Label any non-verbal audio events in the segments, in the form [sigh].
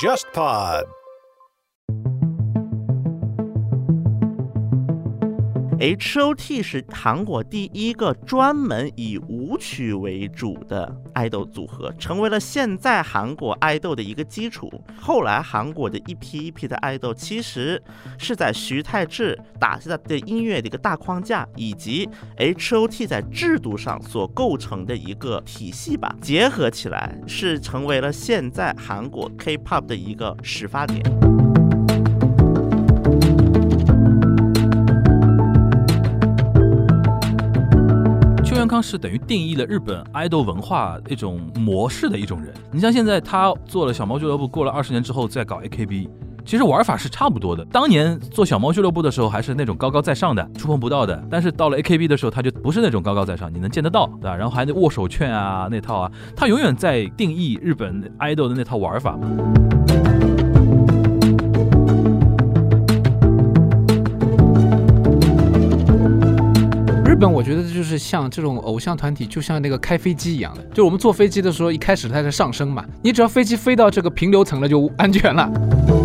JustPod。H.O.T 是韩国第一个专门以舞曲为主的爱豆组合，成为了现在韩国爱豆的一个基础。后来韩国的一批一批的爱豆，其实是在徐太志打下的音乐的一个大框架，以及 H.O.T 在制度上所构成的一个体系吧，结合起来是成为了现在韩国 K-pop 的一个始发点。康是等于定义了日本爱豆文化一种模式的一种人。你像现在他做了小猫俱乐部，过了二十年之后再搞 AKB，其实玩法是差不多的。当年做小猫俱乐部的时候还是那种高高在上的、触碰不到的，但是到了 AKB 的时候，他就不是那种高高在上，你能见得到，对吧？然后还得握手券啊那套啊，他永远在定义日本爱豆的那套玩法嘛。本我觉得就是像这种偶像团体，就像那个开飞机一样的，就我们坐飞机的时候，一开始它在上升嘛，你只要飞机飞到这个平流层了，就安全了。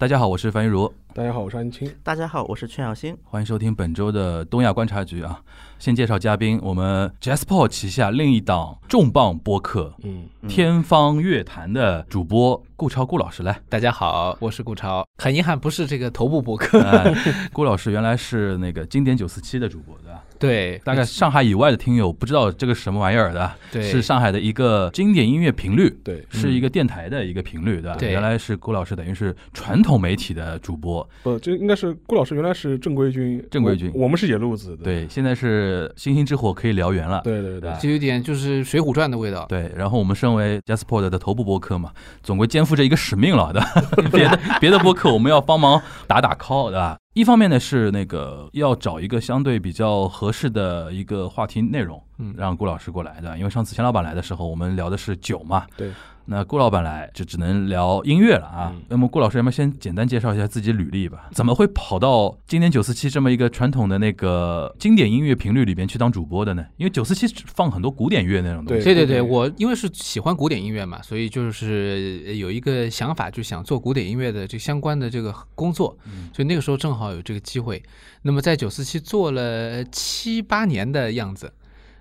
大家好，我是樊玉茹，大家好，我是安青。大家好，我是全小新。欢迎收听本周的东亚观察局啊。先介绍嘉宾，我们 JazzPod 旗下另一档重磅播客嗯，《天方乐坛》的主播顾超顾老师来。大家好，我是顾超。很遗憾，不是这个头部播客。哎，顾老师原来是那个经典九四七的主播，对吧？对，大概上海以外的听友不知道这个是什么玩意儿的，对是上海的一个经典音乐频率，对，是一个电台的一个频率，对吧？对原来是郭老师等于是传统媒体的主播，不，这应该是郭老师原来是正规军，正规军我我们是野路子的。对，现在是星星之火可以燎原了，对对对对就有点就是《水浒传》的味道。对，然后我们身为 Jasper 的头部播客嘛，总归肩负着一个使命了，对吧？[laughs] 别的别的播客我们要帮忙打打 call，对吧？一方面呢是那个要找一个相对比较合适的一个话题内容，嗯。让顾老师过来的，因为上次钱老板来的时候，我们聊的是酒嘛，对，那顾老板来就只能聊音乐了啊。嗯那么顾老师要不要先简单介绍一下自己履历吧？怎么会跑到今年九四七这么一个传统的那个经典音乐频率里边去当主播的呢？因为九四七放很多古典乐那种东西。对对对对，我因为是喜欢古典音乐嘛，所以就是呃有一个想法，就想做古典音乐的这相关的这个工作，嗯所以那个时候正好有这个机会。那么在九四七做了七八年的样子，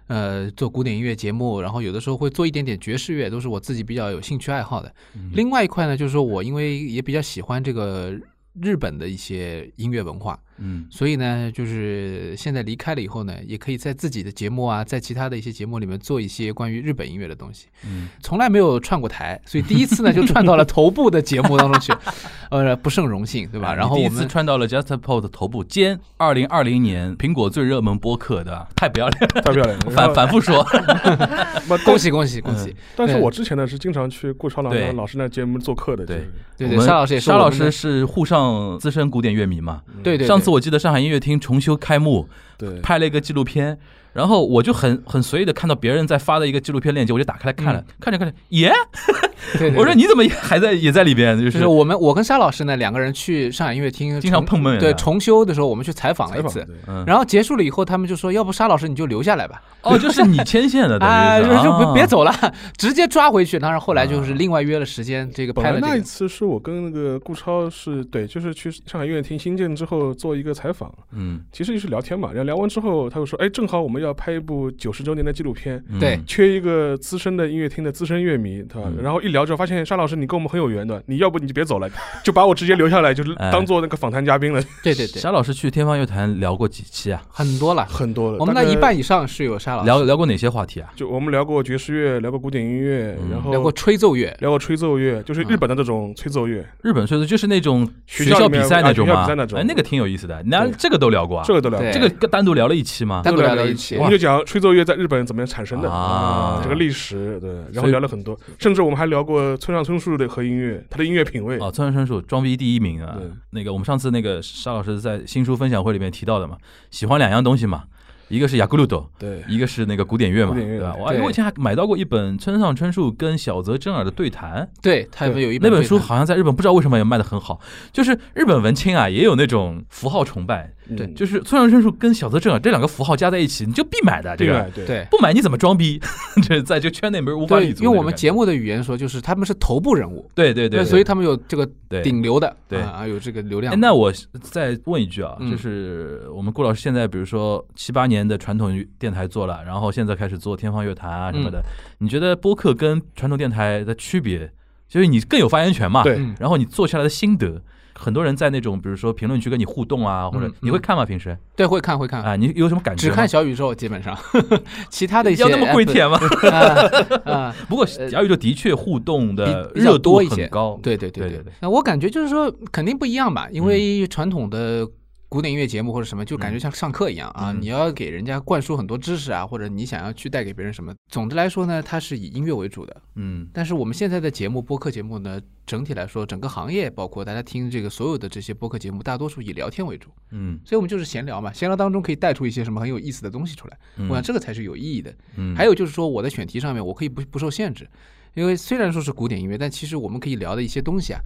呃，做古典音乐节目，然后有的时候会做一点点爵士乐，都是我自己比较有兴趣爱好的。嗯另外一块呢，就是说我因为也比较喜欢这个日本的一些音乐文化，嗯所以呢，就是现在离开了以后呢，也可以在自己的节目啊，在其他的一些节目里面做一些关于日本音乐的东西。嗯，从来没有串过台，所以第一次呢就串到了头部的节目当中去，呃，不胜荣幸，对吧？啊你第一次然后我们穿到了 JustPod 的头部兼二零二零年苹果最热门播客的，太不要脸了，太漂亮了。[laughs] 反反复说。不 [laughs] 恭喜恭喜恭喜！但是我之前呢是经常去顾超老对老师那节目做客的，对对对，沙老师也是沙老师是沪上资深古典乐迷嘛？对对，对上次我记得上海音乐厅重修开幕，对。拍了一个纪录片，然后我就很很随意的看到别人在发的一个纪录片链接，我就打开来看了，看着看着，耶！对对 [laughs] 我说你怎么也还在也在里边？就就是是我们我跟沙老师呢两个人去上海音乐厅经常重碰面对重修的时候我们去采访了一次，然后结束了以后他们就说要不沙老师你就留下来吧，哦，就是你牵线的，[laughs] 等啊，就是就别啊别走了，[laughs] 直接抓回去。当然后来就是另外约了时间，这个拍了这个。次是我跟那个顾超是对，就是去上海音乐厅新建之后做一个采访，嗯，其实就是聊天嘛。然后聊完之后，他就说：“哎，正好我们要拍一部九十周年的纪录片，嗯对缺一个资深的音乐厅的资深乐迷，对吧？嗯然后一聊之后，发现沙老师你跟我们很有缘的，你要不你就别走了，就把我直接留下来，就是哎当做那个访谈嘉宾了，对对对，[laughs] 沙老师去天方乐坛聊过几期啊？很多了。很多了。我们那一半以上是有沙老师聊聊过哪些话题啊？就我们聊过爵士乐，聊过古典音乐，嗯然后聊过吹奏乐，聊过吹奏乐，就是日本的这种吹奏乐，日本吹奏就是那种学校比赛那种吗啊学校比赛那？种哎，那个挺有意思的。那这个都聊过啊？这个都聊过。这个单独聊了一期吗？单独聊了一期我们就讲吹奏乐在日本怎么样产生的。啊。这个历史，对，然后聊了很多，甚至我们还聊过村上春树的和音乐，他的音乐品味。哦，村上春树装逼第一名啊。对！那个我们上次那个沙老师在新书分享会里面提到的嘛，喜欢两样东西嘛，一个是雅库鲁多，对，一个是那个古典乐嘛，乐。对吧？我以前还买到过一本村上春树跟小泽征尔的对谈，对他们有一本那本书好像在日本不知道为什么也卖的很好，就是日本文青啊也有那种符号崇拜，对嗯就是村上春树跟小泽正啊这两个符号加在一起，你就必买的这个对吧，对对不买你怎么装逼？这在这个圈内没人无法对立，足。用我们节目的语言说，就是他们是头部人物，对对对，所以他们有这个对顶流的，对啊，有这个流量哎，。那我再问一句啊，嗯就是我们顾老师现在，比如说七八年的传统电台做了，然后现在开始做天方乐坛啊什么嗯的，你觉得播客跟传统电台的区别，就是你更有发言权嘛？对嗯然后你做下来的心得，很多人在那种比如说评论区跟你互动啊，或者嗯你会看吗？平时对，会看会看，啊，你有什么感觉只？看小宇宙，基本上，[laughs] 其他的一些要那么跪舔吗？啊啊，[laughs] [laughs] 不过小宇宙的确互动的热度多一些很高，对对对对对。那我感觉就是说，肯定不一样吧，因为传统的。古典音乐节目或者什么，就感觉像上课一样啊！嗯你要给人家灌输很多知识啊，或者你想要去带给别人什么。总的来说呢，它是以音乐为主的。嗯但是我们现在的节目，播客节目呢，整体来说，整个行业包括大家听这个所有的这些播客节目，大多数以聊天为主，嗯所以我们就是闲聊嘛。闲聊当中可以带出一些什么很有意思的东西出来，嗯，我想这个才是有意义的。嗯还有就是说，我的选题上面我可以不不受限制，因为虽然说是古典音乐，但其实我们可以聊的一些东西啊，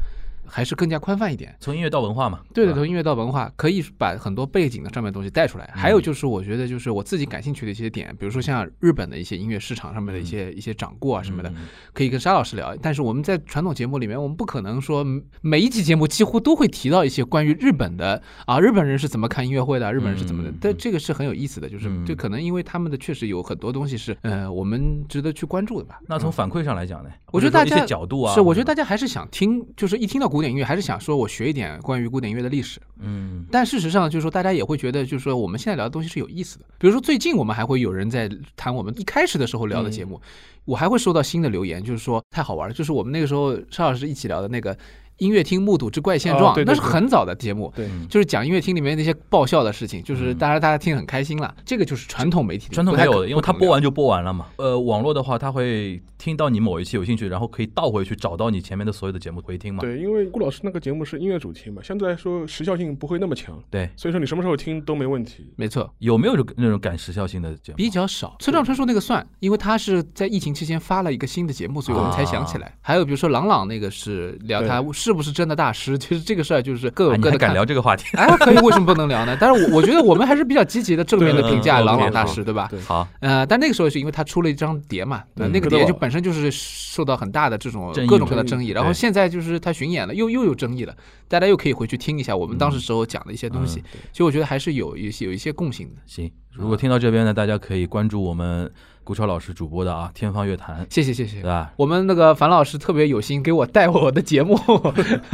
还是更加宽泛一点。从音乐到文化嘛，对的，从音乐到文化，可以把很多背景的上面的东西带出来。还有就是，我觉得就是我自己感兴趣的一些点，比如说像日本的一些音乐市场上面的一些、一些掌故啊什么的，嗯可以跟沙老师聊。但是我们在传统节目里面，我们不可能说每一期节目几乎都会提到一些关于日本的啊，日本人是怎么看音乐会的，日本人是怎么的。但这个是很有意思的，就是嗯这可能因为他们的确实有很多东西是呃我们值得去关注的吧。那从反馈上来讲呢，我觉得大家角度啊，是，我觉得大家还是想听，就是一听到古典音乐，还是想说我学一点关于古典音乐的历史。嗯但事实上，就是说大家也会觉得，就是说我们现在聊的东西是有意思的。比如说最近我们还会有人在谈我们一开始的时候聊的节目，我还会收到新的留言，就是说太好玩了，就是我们那个时候邵老师一起聊的那个音乐厅目睹之怪现状，哦对对那是很早的节目。对，嗯就是讲音乐厅里面那些爆笑的事情，就是嗯当然大家听很开心了。这个就是传统媒体传统没有的，因为它不可能聊播完就播完了嘛。呃，网络的话，他会听到你某一期有兴趣，然后可以倒回去找到你前面的所有的节目回听嘛。对，因为顾老师那个节目是音乐主题嘛，相对来说时效性不会那么强，对，所以说你什么时候听都没问题。没错，有没有就那种赶时效性的节目？比较少。村上春树那个算，因为他是在疫情期间发了一个新的节目，所以我们才想起来。啊还有比如说朗朗那个是聊他是不是真的大师，其实这个事儿就是各有各的敢聊这个话题？哎，可以，为什么不能聊呢？但是我我觉得我们还是比较积极的、正面的评价朗好大师，对吧？对好，呃，但那个时候是因为他出了一张碟嘛，那个碟就本身就是受到很大的这种各种各样的争议，然后现在就是他巡演了，又又有争议了，大家又可以回去听一下我们当时时候讲的一些东西嗯，其实我觉得还是有一些有一些共性的。行。如果听到这边呢，大家可以关注我们顾超老师主播的啊《天方乐坛》，谢谢谢谢对。吧？我们那个樊老师特别有心给我带我的节目，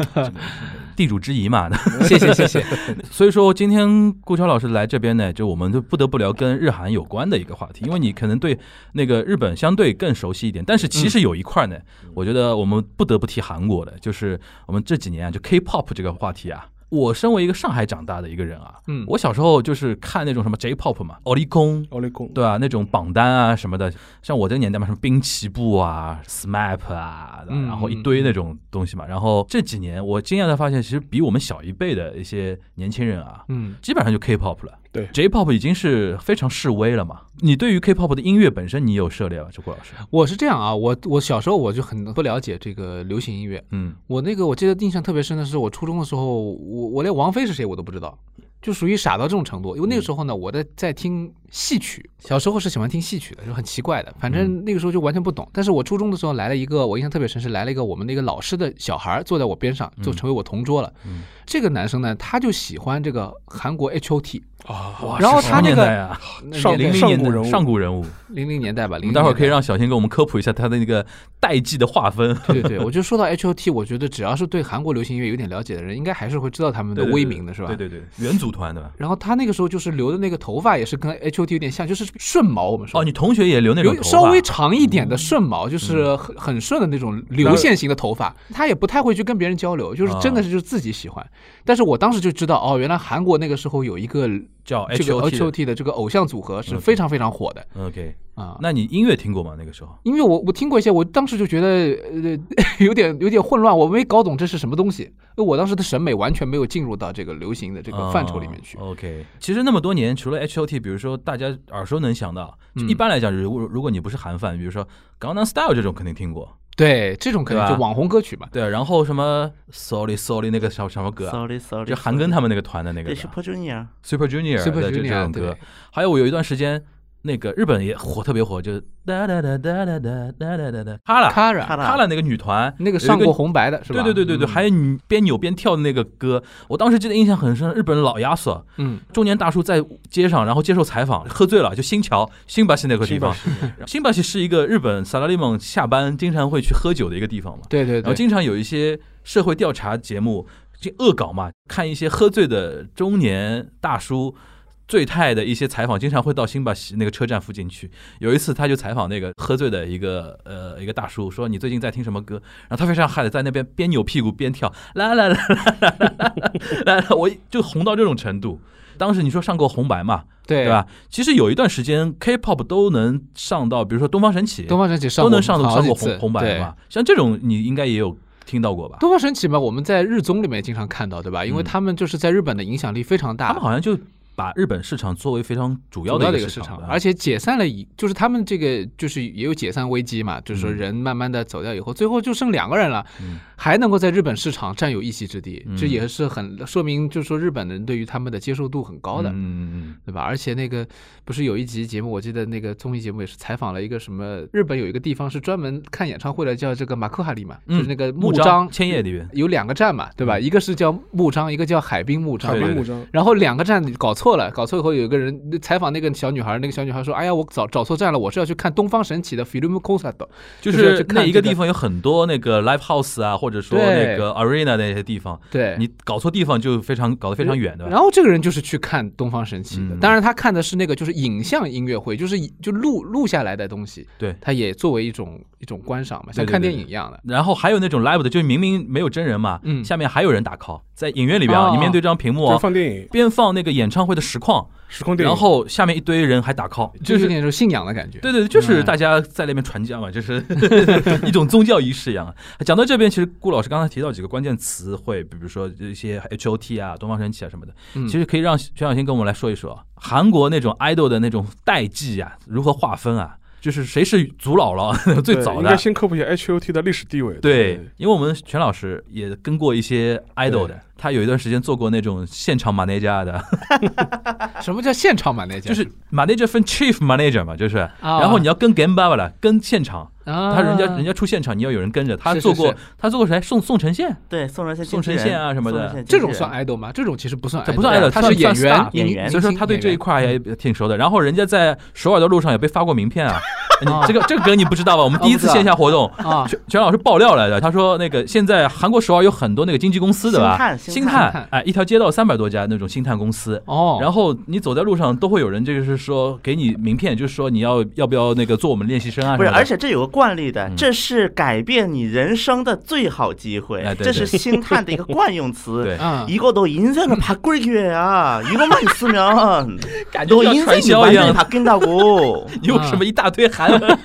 [laughs] 地主之谊嘛。谢 [laughs] 谢谢谢。[laughs] 所以说，今天顾超老师来这边呢，就我们就不得不聊跟日韩有关的一个话题，因为你可能对那个日本相对更熟悉一点，但是其实有一块呢，我觉得我们不得不提韩国的，就是我们这几年啊，就 K-pop 这个话题啊。我身为一个上海长大的一个人啊，嗯。我小时候就是看那种什么 J-pop 嘛，奥利空，奥利贡，对啊，那种榜单啊什么的，像我这个年代嘛，什么滨崎步啊、SMAP 啊，嗯然后一堆那种东西嘛。然后这几年我惊讶的发现，其实比我们小一辈的一些年轻人啊，嗯，基本上就 K-pop 了。对，J-pop 已经是非常示威了嘛。你对于 K-pop 的音乐本身，你有涉猎吗？就郭老师？我是这样啊，我我小时候我就很不了解这个流行音乐，嗯我那个我记得印象特别深的是，我初中的时候，我我连王菲是谁我都不知道。就属于傻到这种程度，因为那个时候呢，我在在听戏曲，小时候是喜欢听戏曲的，就很奇怪的，反正那个时候就完全不懂。但是我初中的时候来了一个，我印象特别深是来了一个我们那个老师的小孩儿坐在我边上，就成为我同桌了。嗯，这个男生呢，他就喜欢这个韩国 H O T，啊，然后他那个年代啊，上零零年代上古人物上古人物。零零年代吧，零我们待会儿可以让小新给我们科普一下他的那个代际的划分。对对对，我就说到 H O T，我觉得只要是对韩国流行音乐有点了解的人，应该还是会知道他们的威名的，是吧？对对对，元祖团对吧？然后他那个时候就是留的那个头发也是跟 H 有点像，就是顺毛。我们说。哦，你同学也留那种头发。稍微长一点的顺毛，就是很很顺的那种流线型的头发。他也不太会去跟别人交流，就是真的是就是自己喜欢。但是我当时就知道，哦，原来韩国那个时候有一个叫这个 H H O O T 的这个偶像组合是嗯非常非常火的。OK，啊。那你音乐听过吗？那个时候？音乐我我听过一些，我当时就觉得呃 [laughs] 有点有点混乱，我没搞懂这是什么东西。因为我当时的审美完全没有进入到这个流行的这个范畴里面去。哦 OK，其实那么多年，除了 H O T，比如说大家耳熟能详的，就嗯一般来讲，如果如果你不是韩范，比如说《Gangnam Style》这种肯定听过，对，这种可能就网红歌曲嘛。对，然后什么 Sorry Sorry 那个什么什么歌啊，Sorry Sorry，就韩庚他们那个团的那个 Super Junior，Super Junior Super 的这这 Junior 种歌。还有我有一段时间，那个日本也火，特别火，就是哒哒哒哒哒哒哒哒哒哒，哈拉哈哈拉那个女团，那个上过红白的是吧？对对对对对，嗯还有你边扭边跳的那个歌，我当时记得印象很深。日本老亚索嗯中年大叔在街上，然后接受采访，喝醉了，就新桥新巴西那个地方。新巴西是一个日本萨拉利蒙下班经常会去喝酒的一个地方嘛，对对对，然后经常有一些社会调查节目，就恶搞嘛，看一些喝醉的中年大叔。醉态的一些采访，经常会到新巴西那个车站附近去。有一次，他就采访那个喝醉的一个呃一个大叔，说你最近在听什么歌？然后他非常嗨的在那边边扭屁股边跳，啦啦啦啦啦啦啦，我就红到这种程度。当时你说上过红白嘛，对对吧？？其实有一段时间 K-pop 都能上到，比如说东方神起，东方神起都能上到上过红红白嘛。像这种你应该也有听到过吧？东方神起嘛，我们在日综里面经常看到，对吧？因为他们就是在日本的影响力非常大，他们好像就把日本市场作为非常主要主要的一个市场，而且解散了以，就是他们这个就是也有解散危机嘛，就是说嗯人慢慢的走掉以后，最后就剩两个人了，嗯还能够在日本市场占有一席之地，嗯这也是很说明，就是说日本人对于他们的接受度很高的。嗯嗯嗯对吧？而且那个不是有一集节目，我记得那个综艺节目也是采访了一个什么日本有一个地方是专门看演唱会的，叫这个马克哈里嘛，嗯，就是那个木章千叶那边，有两个站嘛，对吧？一个是叫木章，一个叫海滨木章。对海滨木章，然后两个站搞错了，搞错以后有一个人采访那个小女孩，那个小女孩说：“哎呀，我找找错站了，我是要去看东方神起的 film concert。”就就是看一个地方有很多那个 live house 啊，或者说那个 arena 那些地方，对，你搞错地方就非常搞得非常远的。然后这个人就是去看东方神起的，嗯。当然他看的是那个就是影像音乐会，就是就录录下来的东西，对。他也作为一种一种观赏嘛，像看电影一样的。然后还有那种 live 的，就明明没有真人嘛，嗯。下面还有人打 call，在影院里边啊，哦。你面对这张屏幕放电影、边放那个演唱会的实况，然后下面一堆人还打 call，就就是是那种信仰的感觉。对对，对就是嗯大家在那边传教嘛，就是 [laughs] 一种宗教仪式一样。讲到这边，其实顾老师刚才提到几个关键词汇，比如说一些 H O T 啊、东方神起啊什么的，嗯其实可以让全小新跟我们来说一说韩国那种 idol 的那种代际啊，如何划分啊？就是谁是祖姥姥 [laughs] 最早的？应该先科普一下 H O T 的历史地位。对，因为我们全老师也跟过一些 idol 的对，他有一段时间做过那种现场 manager 的，[laughs] 什么叫现场版那家？就是 manager 分 chief manager 嘛，就是，啊。然后你要跟 game 爸爸了，跟现场，啊，他人家人家出现场，你要有人跟着。他是是做过是，他做过谁？宋宋承宪，对，宋承宪、宋承宪啊什么的。这种算 idol 吗？这种其实不算这不算 idol，他算是演员。star，演员。所以说他对这一块也挺熟的。然后人家在首尔的路上也被发过名片啊，[laughs] 你这个这个梗你不知道吧？我们第一次线下活动，啊，全全老师爆料来的，他说那个现在韩国首尔有很多那个经纪公司的吧，星探星星探探，哎，一条街道三百多家那种星探公司。哦，然后你走在路上都会有人，就是说给你名片，就是说你要要不要那个做我们练习生啊什不是，么的。而且这有个惯例的嗯，这是改变你人生的最好机会哎，对这是对星探的一个惯用词。[laughs] 对，嗯， 이거너인생을바꿀기회야이것만있으면 [laughs] 感觉 너 像 인생이 传销 완 一 전히 样。 바뀐다고 你有什么一大堆韩文？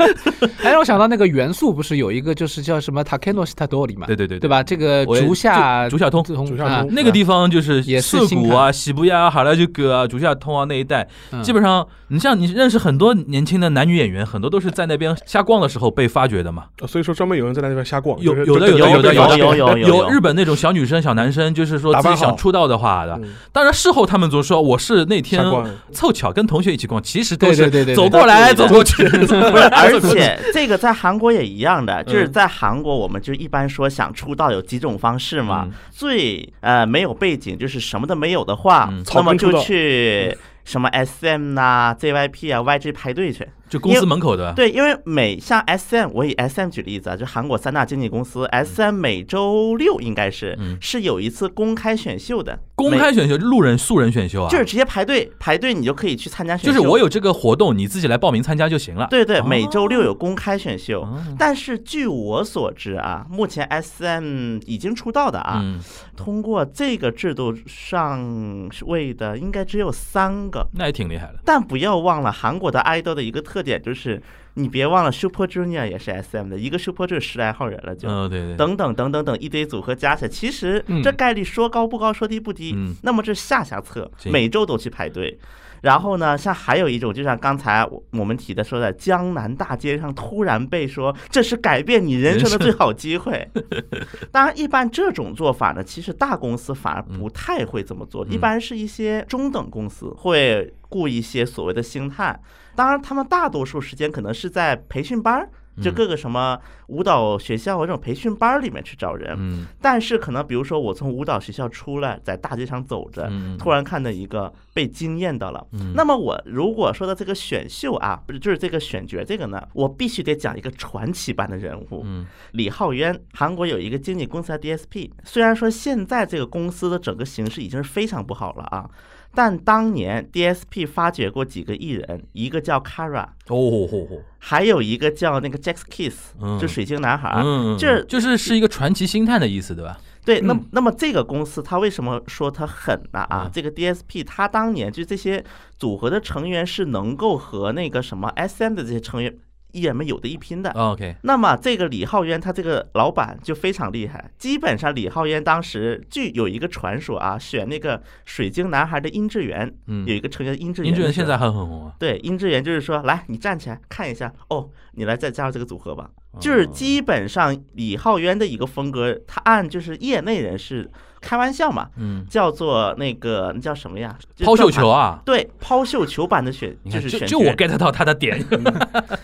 还让我想到那个元素，不是有一个就是叫什么 Takeno Shitadori 嘛？对对对对？吧？这个我也竹下竹竹下通啊竹下 通那个地方就是也是涩谷啊、喜布亚、哈拉就哥啊、竹下通啊那一带，嗯。基本上你像你认识很多年轻的男女演员，很多都是在那边瞎逛的时候被发掘的嘛。呃所以说专门有人在那边瞎逛，有有的有的有的有的有有日本那种小女生、小男生，就是说自己想出道的话的。嗯。当然事后他们总说我是那天凑巧跟同学一起逛，其实都是对对对走过来走过去。[laughs] 而且 [laughs] 这个在韩国也一样的，就是在韩国，我们就一般说想出道有几种方式嘛。嗯。最呃没有背景，就是什么都没有的话，嗯那么就去什么 SM 呐、ZYP 啊、YG 排队去。就公司门口的，对，因为每像 SM，我以 SM 举例子啊，就韩国三大经纪公司，SM 每周六应该是、嗯是有一次公开选秀的，公开选秀，路人素人选秀啊，就是直接排队排队，你就可以去参加选秀。就是我有这个活动，你自己来报名参加就行了。对对，哦每周六有公开选秀。哦但是据我所知啊，目前 SM 已经出道的啊，嗯，通过这个制度上位的应该只有三个。那也挺厉害的。但不要忘了，韩国的爱豆的一个特点就是，你别忘了 Super Junior 也是 SM 的，一个 Super 就十来号人了就。嗯，对对。等等等等等一堆组合加起来，其实嗯这概率说高不高，说低不低。嗯那么这下下策，每周都去排队。然后呢，像还有一种，就像刚才我我们提的说的，江南大街上突然被说这是改变你人生的最好机会。[laughs] 当然，一般这种做法呢，其实大公司反而不太会这么做，嗯一般是一些中等公司会雇一些所谓的星探。当然，他们大多数时间可能是在培训班儿，就嗯各个什么舞蹈学校或这种培训班儿里面去找人。嗯但是可能比如说我从舞蹈学校出来，在大街上走着，嗯，突然看到一个被惊艳到了。嗯那么我如果说到这个选秀啊，不是就是这个选角这个呢，我必须得讲一个传奇般的人物，嗯李浩渊。韩国有一个经纪公司叫 DSP，虽然说现在这个公司的整个形势已经是非常不好了啊。但当年 DSP 发掘过几个艺人，一个叫 Kara，哦吼吼，还有一个叫那个 Jack Kiss，嗯就水晶男孩。嗯，这就是是一个传奇星探的意思，对吧？对，那嗯那么这个公司它为什么说它狠呢？啊嗯，这个 DSP 它当年就这些组合的成员是能够和那个什么 SM 的这些成员艺人们有的一拼的。哦 OK，那么这个李浩渊他这个老板就非常厉害，基本上李浩渊当时据有一个传说啊，选那个水晶男孩的殷志源，嗯。有，一个成员殷志源，殷志源现在还很红啊，对殷志源就是说，来你站起来看一下，哦，你来再加入这个组合吧。就是基本上李浩渊的一个风格，他按就是业内人士开玩笑嘛，嗯，叫做那个那叫什么呀？抛绣。球啊。对，抛绣球版的选，就是选就就我 get 到他的点，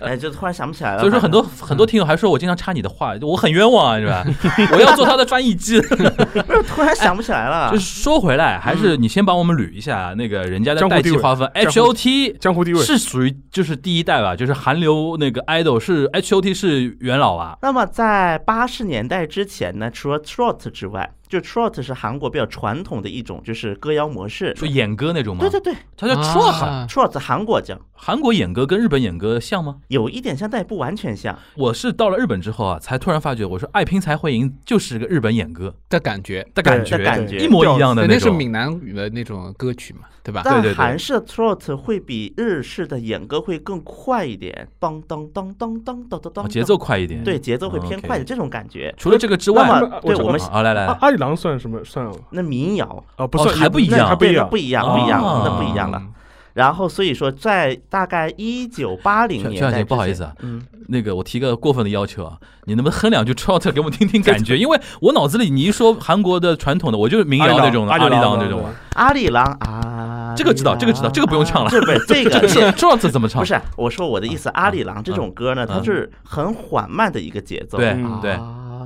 哎，就突然想不起来了。所以说很多很多听友还说我经常插你的话，我很冤枉啊，是吧？[laughs] 我要做他的翻译机。突然想不起来了 [laughs] 就是。说回来，还是你先帮我们捋一下那个人家的代江湖地位际划分江湖，H.O.T 江湖地位是属于就是第一代吧，就是韩流那个 idol 是 H.O.T 是元老啊，那么在八十年代之前呢，除了 trot 之外，就 trot 是韩国比较传统的一种就是歌谣模式。就演歌那种吗？对对对它叫 trot。啊，trot 韩国叫韩国演歌跟日本演歌像吗？有一点像，但也不完全像。我是到了日本之后啊，才突然发觉，我说爱拼才会赢就是个日本演歌的感觉，的感觉，的感觉一模一样的那是。闽南语的那种歌曲嘛，对吧？但对对韩式的 trot 会比日式的演歌会更快一点，当当当当当当当节奏快一点。对节奏会偏快的这种感觉。除了这个之外，对我们啊，来来来，阿阿里郎算什么？算那民谣啊，不哦算，还不一样不一样不一样，不一样，哦那不一样了。然后所以说，在大概一九八零年不好意思啊嗯，那个我提个过分的要求啊，你能不能哼两句 trot 给我们听听感觉？[laughs] 因为我脑子里你一说韩国的传统的，我就是民谣那种的，阿里郎郎这种啊。阿里郎啊，这个知道这个知道这个不用唱了这不是这个这个是 trot 怎么唱？不是我说我的意思，阿里郎这种歌呢，嗯它是很缓慢的一个节奏。对嗯对，阿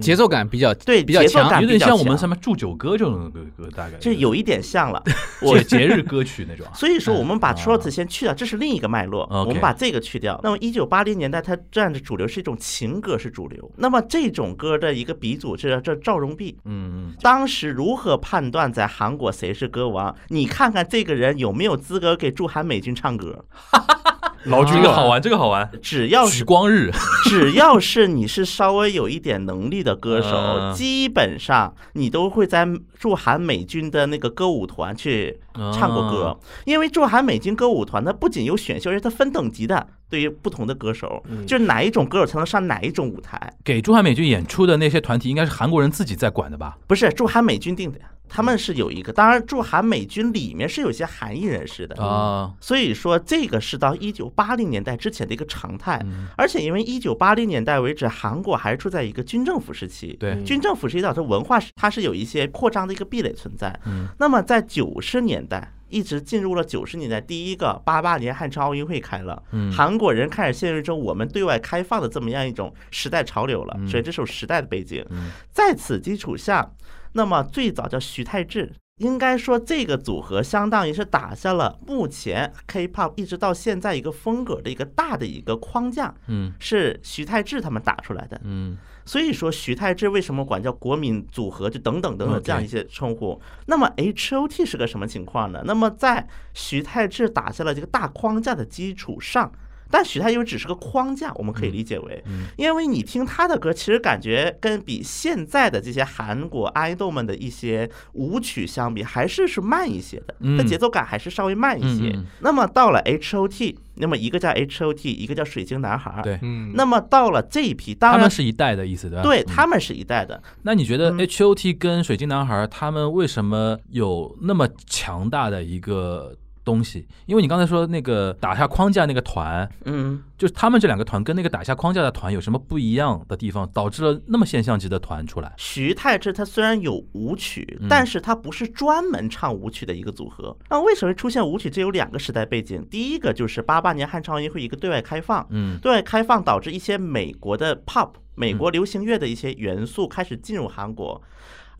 节奏感比较对，比较强有点比较强像我们什么祝酒歌这种歌歌，大概就有一点像了。我 [laughs] 节节日歌曲那种啊。所以说，我们把啊 trot 先去掉，这是另一个脉络。我们把这个去掉。那么，一九八零年代它占着主流是一种情歌是主流。那么这种歌的一个鼻祖是这赵荣弼。嗯嗯，当时如何判断在韩国谁是歌王？你看看这个人有没有资格给驻韩美军唱歌？老君啊，这个好玩，这个好玩。只要是光日，[laughs] 只要是你是稍微有一点能力的歌手，嗯基本上你都会在驻韩美军的那个歌舞团去唱过歌。哦，因为驻韩美军歌舞团它不仅有选秀，而且它分等级的，对于不同的歌手，嗯。就是哪一种歌手才能上哪一种舞台，给驻韩美军演出的那些团体，应该是韩国人自己在管的吧？不是驻韩美军定的呀，他们是有一个，当然驻韩美军里面是有些韩裔人士的，啊，所以说这个是到一九八零年代之前的一个常态，嗯。而且因为一九八零年代为止，韩国还是处在一个军政府时期，对，军政府时期导致文化它是有一些扩张的一个壁垒存在。嗯。那么在九十年代，一直进入了九十年代，第一个八八年汉城奥运会开了，嗯，韩国人开始陷入一种我们对外开放的这么样一种时代潮流了，嗯所以这是时代的背景。嗯在此基础下，那么最早叫徐太志，应该说这个组合相当于是打下了目前 K-pop 一直到现在一个风格的一个大的一个框架，嗯是徐太志他们打出来的。嗯所以说徐太志为什么管叫国民组合，就等等等等这样一些称呼。那么 H.O.T 是个什么情况呢？那么在徐太志打下了这个大框架的基础上。但许太因为只是个框架，我们可以理解为，嗯因为你听他的歌，其实感觉跟比现在的这些韩国爱豆们的一些舞曲相比，还是是慢一些的，嗯它节奏感还是稍微慢一些。那么到了 H.O.T，那么一个叫 H.O.T，一个叫水晶男孩，。对，嗯，那么到了这一批，当然他们是一代的意思对吧？嗯对他们是一代的，那你觉得嗯 H O T 跟水晶男孩他们为什么有那么强大的一个东西？因为你刚才说那个打下框架那个团，嗯，就是他们这两个团跟那个打下框架的团有什么不一样的地方，导致了那么现象级的团出来？徐太志他虽然有舞曲嗯，但是他不是专门唱舞曲的一个组合。那为什么会出现舞曲？这有两个时代背景，第一个就是八八年汉城奥运会一个对外开放，嗯对外开放导致一些美国的 pop、美国流行乐的一些元素开始进入韩国。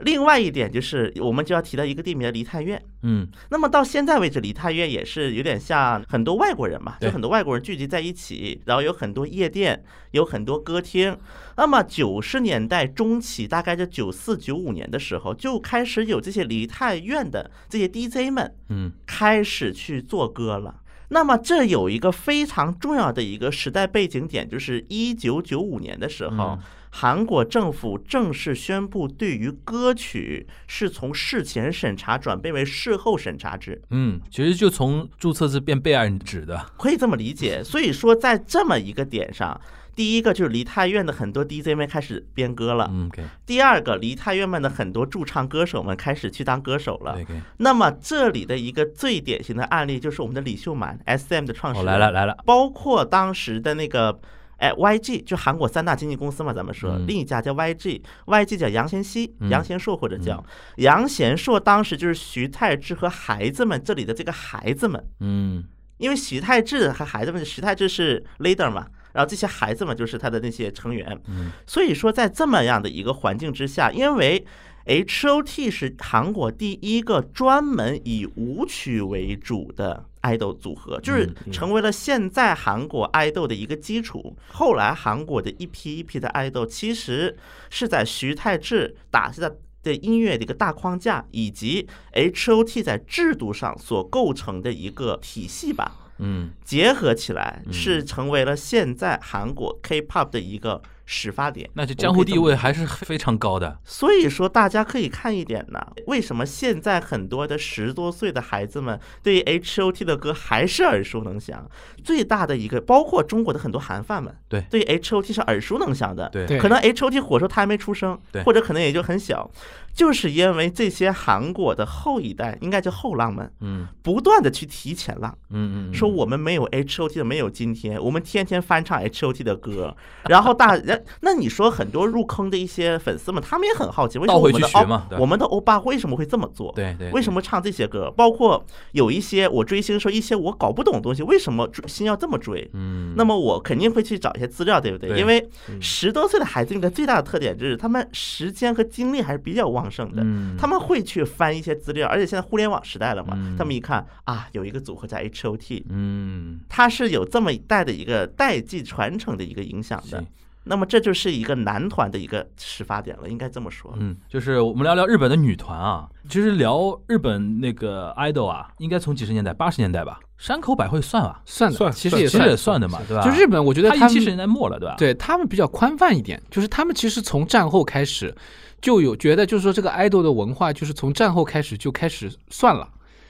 另外一点就是，我们就要提到一个地名梨泰院。嗯那么到现在为止，梨泰院也是有点像很多外国人嘛，就很多外国人聚集在一起，然后有很多夜店，有很多歌厅。那么九十年代中期，大概就九四九五年的时候，就开始有这些梨泰院的这些 DJ 们嗯开始去做歌了。那么这有一个非常重要的一个时代背景点，就是一九九五年的时候嗯，韩国政府正式宣布，对于歌曲是从事前审查转变为事后审查制，嗯，其实就从注册制变备案制的。可以这么理解。所以说，在这么一个点上，第一个就是梨泰院的很多 DJ 们开始编歌了，嗯第二个梨泰院们的很多驻唱歌手们开始去当歌手了。那么这里的一个最典型的案例就是我们的李秀满 SM 的创始哦，人，来了来了，包括当时的那个。哎，YG 就韩国三大经纪公司嘛，咱们说，嗯。另一家叫 YG，YG 叫杨贤熙、嗯。杨贤硕或者叫杨贤硕，当时就是徐太志和孩子们这里的这个孩子们，嗯。因为徐太志和孩子们，徐太志是 leader 嘛，然后这些孩子们就是他的那些成员，嗯。所以说在这么样的一个环境之下，因为 H.O.T 是韩国第一个专门以舞曲为主的爱豆组合，就是嗯成为了现在韩国爱豆的一个基础。后来韩国的一批一批的爱豆，其实是在徐太志打下的。的音乐的一个大框架，以及 H.O.T 在制度上所构成的一个体系吧，嗯结合起来嗯是成为了现在韩国 K-pop 的一个始发点。那就江湖地位还是非常高的。所以说，大家可以看一点呢，为什么现在很多的十多岁的孩子们对于 H.O.T 的歌还是耳熟能详？最大的一个，包括中国的很多韩范们，对对于 H.O.T 是耳熟能详的。对对可能 H.O.T 火的时候他还没出生对，或者可能也就很小，就是因为这些韩国的后一代，应该叫后浪们，嗯不断的去提前浪。嗯嗯，说我们没有 H O T 的没有今天，我们天天翻唱 H O T 的歌，然后大人，那你说很多入坑的一些粉丝们，他们也很好奇，为什么我们的欧我们的欧巴为什么会这么做？对对，为什么唱这些歌？包括有一些我追星的时候，一些我搞不懂的东西，为什么追星要这么追？嗯，那么我肯定会去找一些资料，对不对？对因为嗯十多岁的孩子，应该最大的特点就是他们时间和精力还是比较旺盛的。嗯他们会去翻一些资料，而且现在互联网时代了嘛，嗯他们一看啊，有一个组合叫 H O T，嗯它是有这么一代的一个代际传承的一个影响的行。那么这就是一个男团的一个始发点了，应该这么说。嗯，就是我们聊聊日本的女团啊，其实聊日本那个 idol 啊，应该从几十年代、八十年代吧，山口百惠算吧，算的，算其实也其实也算的嘛，对吧？就日本，我觉得他七十年代末了，对吧？，对他们比较宽泛一点，就是他们其实从战后开始就有觉得，就是说这个 idol 的文化，就是从战后开始就开始算了。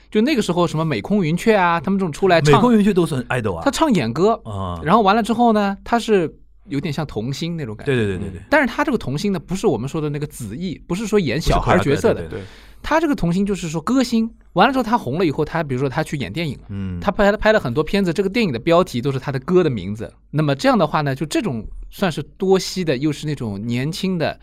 就那个时候，什么美空云雀啊，他们这种出来美，空云雀都算 idol 啊，他唱演歌，啊，然后完了之后呢，他是有点像童星那种感觉。对对对对对，但是他这个童星呢，不是我们说的那个子艺，不是说演小孩角色的，对，对对对，他这个童星就是说歌星。完了之后，他红了以后，他比如说他去演电影。嗯，他拍了拍了很多片子，这个电影的标题都是他的歌的名字。那么这样的话呢，就这种算是多栖的，又是那种年轻的，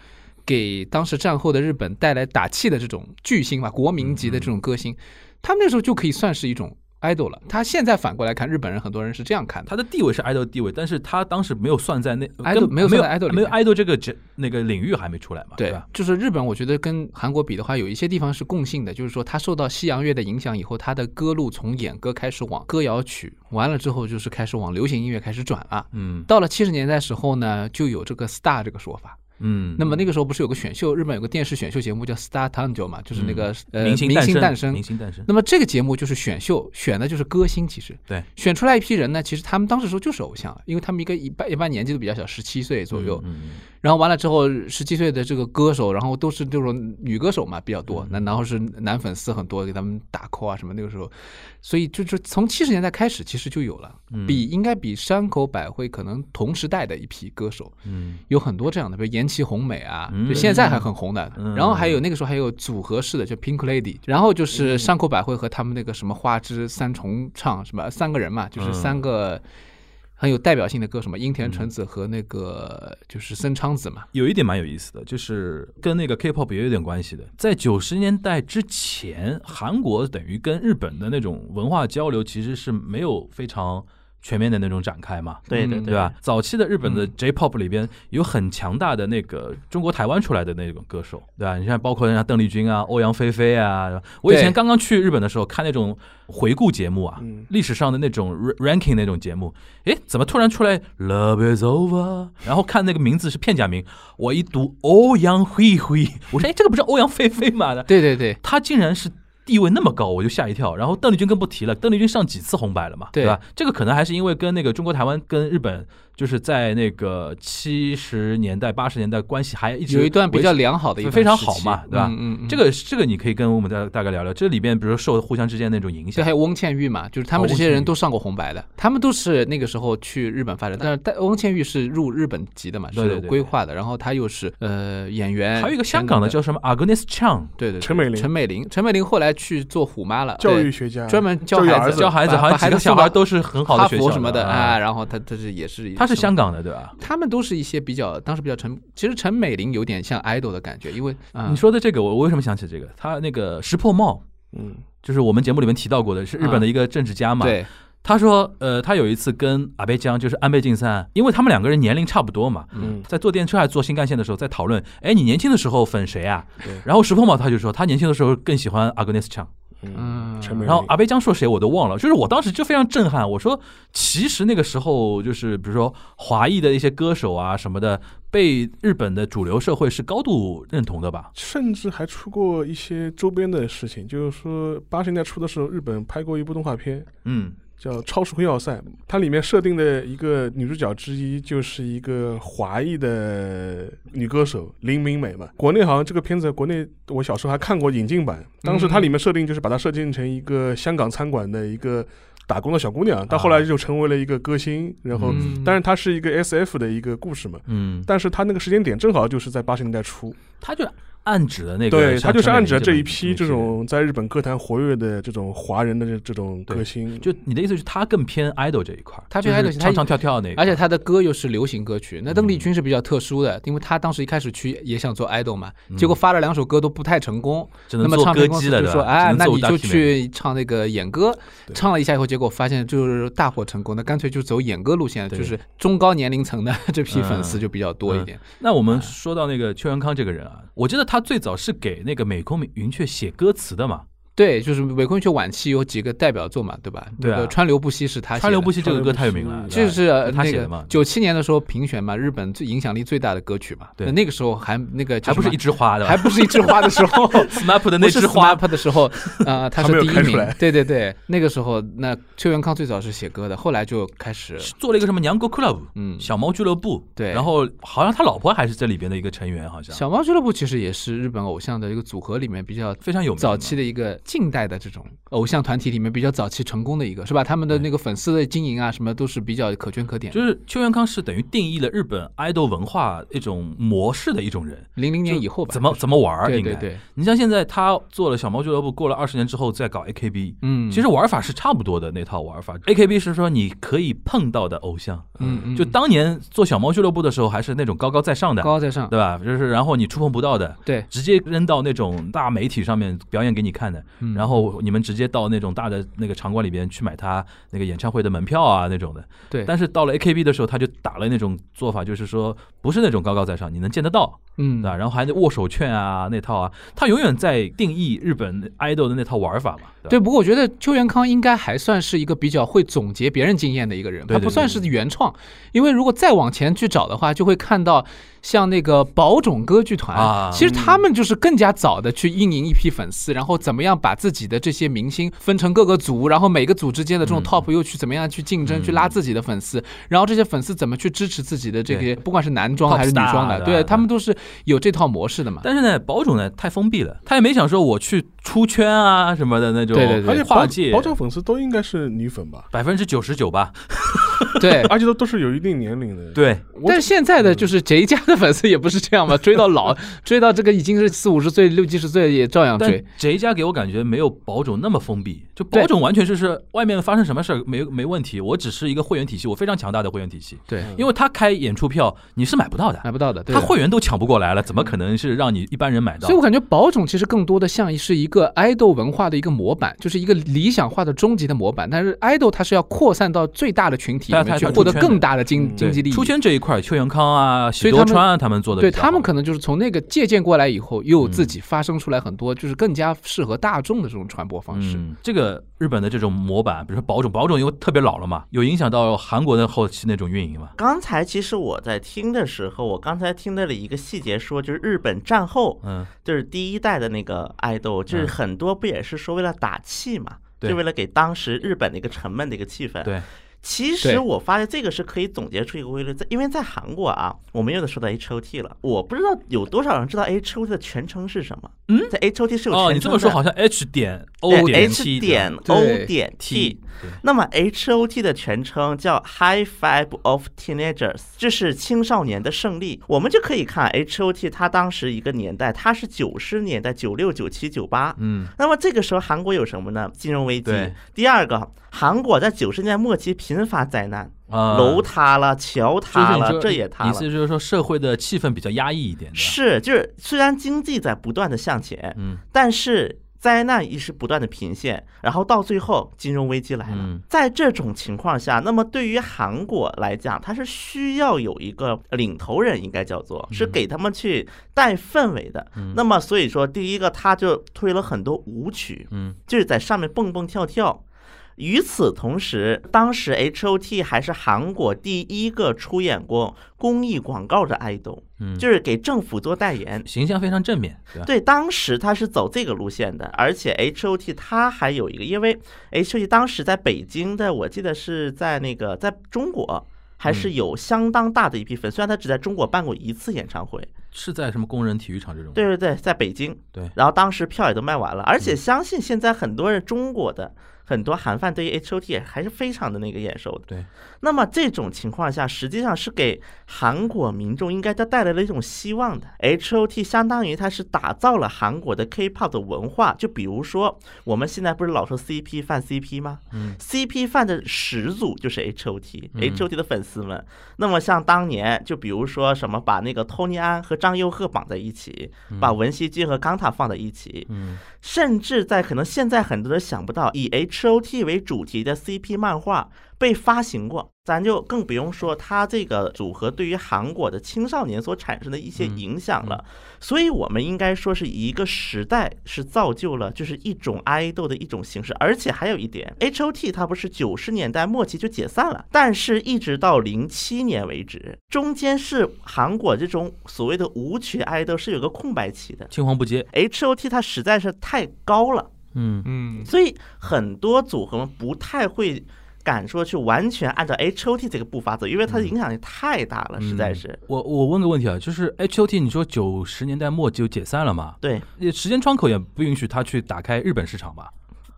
给当时战后的日本带来打气的这种巨星吧，国民级的这种歌星，他们那时候就可以算是一种 idol 了。他现在反过来看，日本人很多人是这样看的。他的地位是 idol 地位，但是他当时没有算在那 idol 没有没有 idol 里没有面 idol 这个这那个领域还没出来嘛，对吧？就是日本，我觉得跟韩国比的话，有一些地方是共性的，就是说他受到西洋乐的影响以后，他的歌路从演歌开始往歌谣曲，完了之后就是开始往流行音乐开始转了。嗯到了七十年代时候呢，就有这个 star 这个说法。嗯，那么那个时候不是有个选秀，日本有个电视选秀节目叫 Star Tango 嘛，就是那个、呃明星诞生，明星诞生，那么这个节目就是选秀，选的就是歌星。其实。对，选出来一批人呢，其实他们当时说就是偶像，因为他们一个一般一般年纪都比较小，十七岁左右。嗯嗯然后完了之后，十七岁的这个歌手，然后都是这种女歌手嘛比较嗯。多，那然后是男粉丝很多，给他们打 call 啊什么。那个时候，所以就是从七十年代开始，其实就有了，嗯。比应该比山口百惠可能同时代的一批歌手，嗯。有很多这样的，比如岩崎红美啊，嗯就现在还很红的。嗯然后还有那个时候还有组合式的，就 Pink Lady，然后就是山口百惠和他们那个什么花枝三重唱什么三个人嘛，就是嗯三个很有代表性的歌什么，樱田纯子和那个就是森昌子嘛。有一点蛮有意思的，就是跟那个 K-pop 也有点关系的。在九十年代之前，韩国等于跟日本的那种文化交流其实是没有非常全面的那种展开嘛。对对嗯对吧？？早期的日本的嗯 J-pop 里边有很强大的那个中国台湾出来的那种歌手，对吧？你像包括人家邓丽君啊、欧阳菲菲啊。我以前刚刚去日本的时候看那种回顾节目啊，嗯历史上的那种 ra- ranking 那种节目，诶，怎么突然出来 Love is over？然后看那个名字是片假名，我一读欧阳菲菲，我说哎，这个不是欧阳菲菲吗？对对对，他竟然是地位那么高，我就吓一跳。然后邓丽君更不提了，邓丽君上几次红白了嘛，对吧？这个可能还是因为跟那个中国台湾跟日本就是在那个七十年代八十年代关系还一直有一段比较良好的一段非常好嘛，对吧？嗯嗯嗯。这个这个你可以跟我们大大概聊聊，这里边比如说受互相之间那种影响。这还，有翁倩玉嘛，就是他们这些人都上过红白的，他们都是那个时候去日本发展，但是但翁倩玉是入日本籍的嘛，是有对对。对规划的，然后他又是呃演员，还有一个香港的叫什么 Agnes Chang，对对对。陈美玲。陈美玲，陈美玲后来去做虎妈了，教育学家。专门教孩子教孩子，好像几个把孩子小孩都是很好的哈学校佛什么的啊。啊，。然后他他是也是他是香港的对吧？他们都是一些比较当时比较陈，其实陈美玲有点像 idol 的感觉，因为啊你说的这个，我我为什么想起这个？他那个石破茂，嗯，就是我们节目里面提到过的，是日本的一个政治家嘛。对，他说，呃，他有一次跟阿倍江，就是安倍晋三，因为他们两个人年龄差不多嘛，嗯在坐电车还是坐新干线的时候，在讨论，哎，你年轻的时候粉谁啊对？然后石破茂他就说，他年轻的时候更喜欢 Agnes Chang，嗯然后阿贝江说谁我都忘了，就是我当时就非常震撼，我说，其实那个时候就是比如说华裔的一些歌手啊什么的，被日本的主流社会是高度认同的吧？甚至还出过一些周边的事情，就是说八十年代初的时候，日本拍过一部动画片，嗯，叫《超时空要塞》，它里面设定的一个女主角之一就是一个华裔的女歌手林明美嘛。国内好像这个片子，国内我小时候还看过引进版，当时它里面设定就是把它设定成一个香港餐馆的一个打工的小姑娘，到后来就成为了一个歌星，然后。嗯。当然，它是一个 S F 的一个故事嘛，嗯，但是她那个时间点正好就是在八十年代初，她就暗指的那个，对，他就是暗指这一批批这。种在日本歌坛活跃的这种华人的这这种歌星，就你的意思是，他更偏 idol 这一块，他偏就是 idol，他唱唱跳跳那个，而且他的歌又是流行歌曲。那邓丽嗯君是比较特殊的，因为他当时一开始去也想做 idol 嘛，嗯结果发了两首歌都不太成功。只能做那么唱歌姬了，片公司就说：“对吧？哎，那你就去唱那个演歌。”唱了一下以后，结果发现就是大获成功，那干脆就走演歌路线，就是中高年龄层的这批粉丝嗯就比较多一点。那我们说到那个邱元康这个人啊，我记得他他最早是给那个美空云雀写歌词的嘛，对，就是韦坤雀晚期有几个代表作嘛，对吧？对啊那个川流不息是他写的川流不息这个歌太有名了，就是他写的嘛个，九七年的时候评选嘛，日本最影响力最大的歌曲嘛。对那那个时候还那个还不是一枝花的，还不是一枝花的时候，[laughs] SMAP 的那枝花，SMAP 的时候，啊，他是 [laughs] 第一名。对对对，那个时候那邱元康最早是写歌的，后来就开始做了一个什么娘国 club，嗯小猫俱乐部，对然后好像他老婆还是这里边的一个成员，好像小猫俱乐部其实也是日本偶像的一个组合里面比较非常有名。早期的一个近代的这种偶像团体里面比较早期成功的一个，是吧？他们的那个粉丝的经营啊，什么都是比较可圈可点。就是邱元康是等于定义了日本 idol 文化一种模式的一种人，零零年以后吧，怎么怎么玩儿应该。对对对，你像现在他做了小猫俱乐部，过了二十年之后再搞 AKB，嗯，其实玩法是差不多的那套玩法。AKB 是说你可以碰到的偶像，嗯嗯，就当年做小猫俱乐部的时候还是那种高高在上的，高高在上，对吧？就是然后你触碰不到的，对，直接扔到那种大媒体上面表演给你看的。嗯然后你们直接到那种大的那个场馆里边去买他那个演唱会的门票啊那种的。对，但是到了 AKB 的时候，他就打了那种做法，就是说不是那种高高在上，你能见得到，嗯对吧？然后还得握手券啊那套啊，他永远在定义日本 idol 的那套玩法嘛。吧对，不过我觉得邱元康应该还算是一个比较会总结别人经验的一个人，他不算是原创，因为如果再往前去找的话，就会看到像那个宝冢歌剧团，啊其实他们就是更加早的去运营一批粉丝，然后怎么样把自己的这些明星分成各个组，然后每个组之间的这种嗯 top 又去怎么样去竞争，去拉自己的粉丝，然后这些粉丝怎么去支持自己的这对。个，不管是男装还是女装的，对他们都是有这套模式的嘛。但是呢，宝冢呢太封闭了，他也没想说我去出圈啊什么的那种，对对对。而且宝跨界宝冢粉丝都应该是女粉吧，百分之九十九吧，[laughs] 对，而且都都是有一定年龄的。，对，但是现在的就是谁家的粉丝也不是这样嘛，追到老，[laughs] 追到这个已经是四五十岁、六七十岁也照样追。这一家给我感觉没有宝冢那么封闭，就宝冢完全就是外面发生什么事儿没没问题，我只是一个会员体系，我非常强大的会员体系，对，因为他开演出票你是买不到的，买不到的，对他。会员都抢不过来了，怎么可能是让你一般人买到所以？我感觉宝冢其实更多的像是一个爱豆文化的一个模板，就是一个理想化的终极的模板。但是爱豆它是要扩散到最大的群体里面去，获得更大的经嗯经济利益。出圈这一块，邱元康啊、喜所以他们多川啊，他们做的对他们可能就是从那个借鉴过来以后，又有自己发生出来很多就是更加适合大众的这种传播方式。嗯，这个日本的这种模板，比如说宝冢，宝冢因为特别老了嘛，有影响到韩国的后期那种运营嘛。刚才其实我在听的时候，我刚才听到了一个细节说，就是日本战后嗯，就是第一代的那个爱豆，就是嗯很多不也是说为了打气嘛，对就为了给当时日本的一个沉闷的一个气氛。对，其实我发现这个是可以总结出一个规律，在因为在韩国啊，我们又得说到 H O T 了，我不知道有多少人知道 H O T 的全称是什么。嗯在 H O T 是有全称哦，你这么说好像 H 点 O 对点 H 点 O 点。对那么 H O T 的全称叫 High Five of Teenagers，这是青少年的胜利。我们就可以看 H O T，它当时一个年代，它是九十年代，九六、九七、九八。嗯，那么这个时候韩国有什么呢？金融危机对。第二个，韩国在九十年代末期频发灾难，啊楼塌了，桥塌了，这也塌了意思。就是说社会的气氛比较压抑一点。是，就是虽然经济在不断的向前，嗯但是灾难也是不断的频现，然后到最后金融危机来了。嗯在这种情况下，那么对于韩国来讲，它是需要有一个领头人，应该叫做是给他们去带氛围的。嗯那么所以说，第一个他就推了很多舞曲，嗯就是在上面蹦蹦跳跳。与此同时，当时 H O T 还是韩国第一个出演过公益广告的爱豆，嗯，就是给政府做代言。形象非常正面，对吧？对，当时他是走这个路线的，而且 H O T 他还有一个，因为 H O T 当时在北京的，我记得是在那个在中国还是有相当大的一批粉，虽然他只在中国办过一次演唱会，是在什么工人体育场这种？对对对，在北京，对然后当时票也都卖完了，而且相信现在很多人中国的很多韩范对于 H O T 还是非常的那个眼熟的。对，那么这种情况下，实际上是给韩国民众应该它带来了一种希望的。H O T 相当于它是打造了韩国的 K-pop 的文化，就比如说我们现在不是老说 CP 犯 CP 吗？嗯，CP 犯的始祖就是 H O 嗯 T，H O T 的粉丝们。那么像当年，就比如说什么把那个 Tony 安和张佑赫绑在一起，把文熙君和冈塔放在一起，嗯甚至在可能现在很多人想不到，以 H O T 为主题的 CP 漫画被发行过，咱就更不用说它这个组合对于韩国的青少年所产生的一些影响了。所以，我们应该说是一个时代是造就了就是一种爱豆的一种形式，而且还有一点，H O T 它不是九十年代末期就解散了，但是一直到零七年为止，中间是韩国这种所谓的舞曲爱豆是有个空白期的。青黄不接。H O T 它实在是太高了。嗯嗯，所以很多组合们不太会敢说去完全按照 H O T 这个步伐走，因为它的影响力太大了，实在是。我我问个问题啊，就是 H O T，你说九十年代末就解散了嘛？对也时间窗口也不允许他去打开日本市场吧？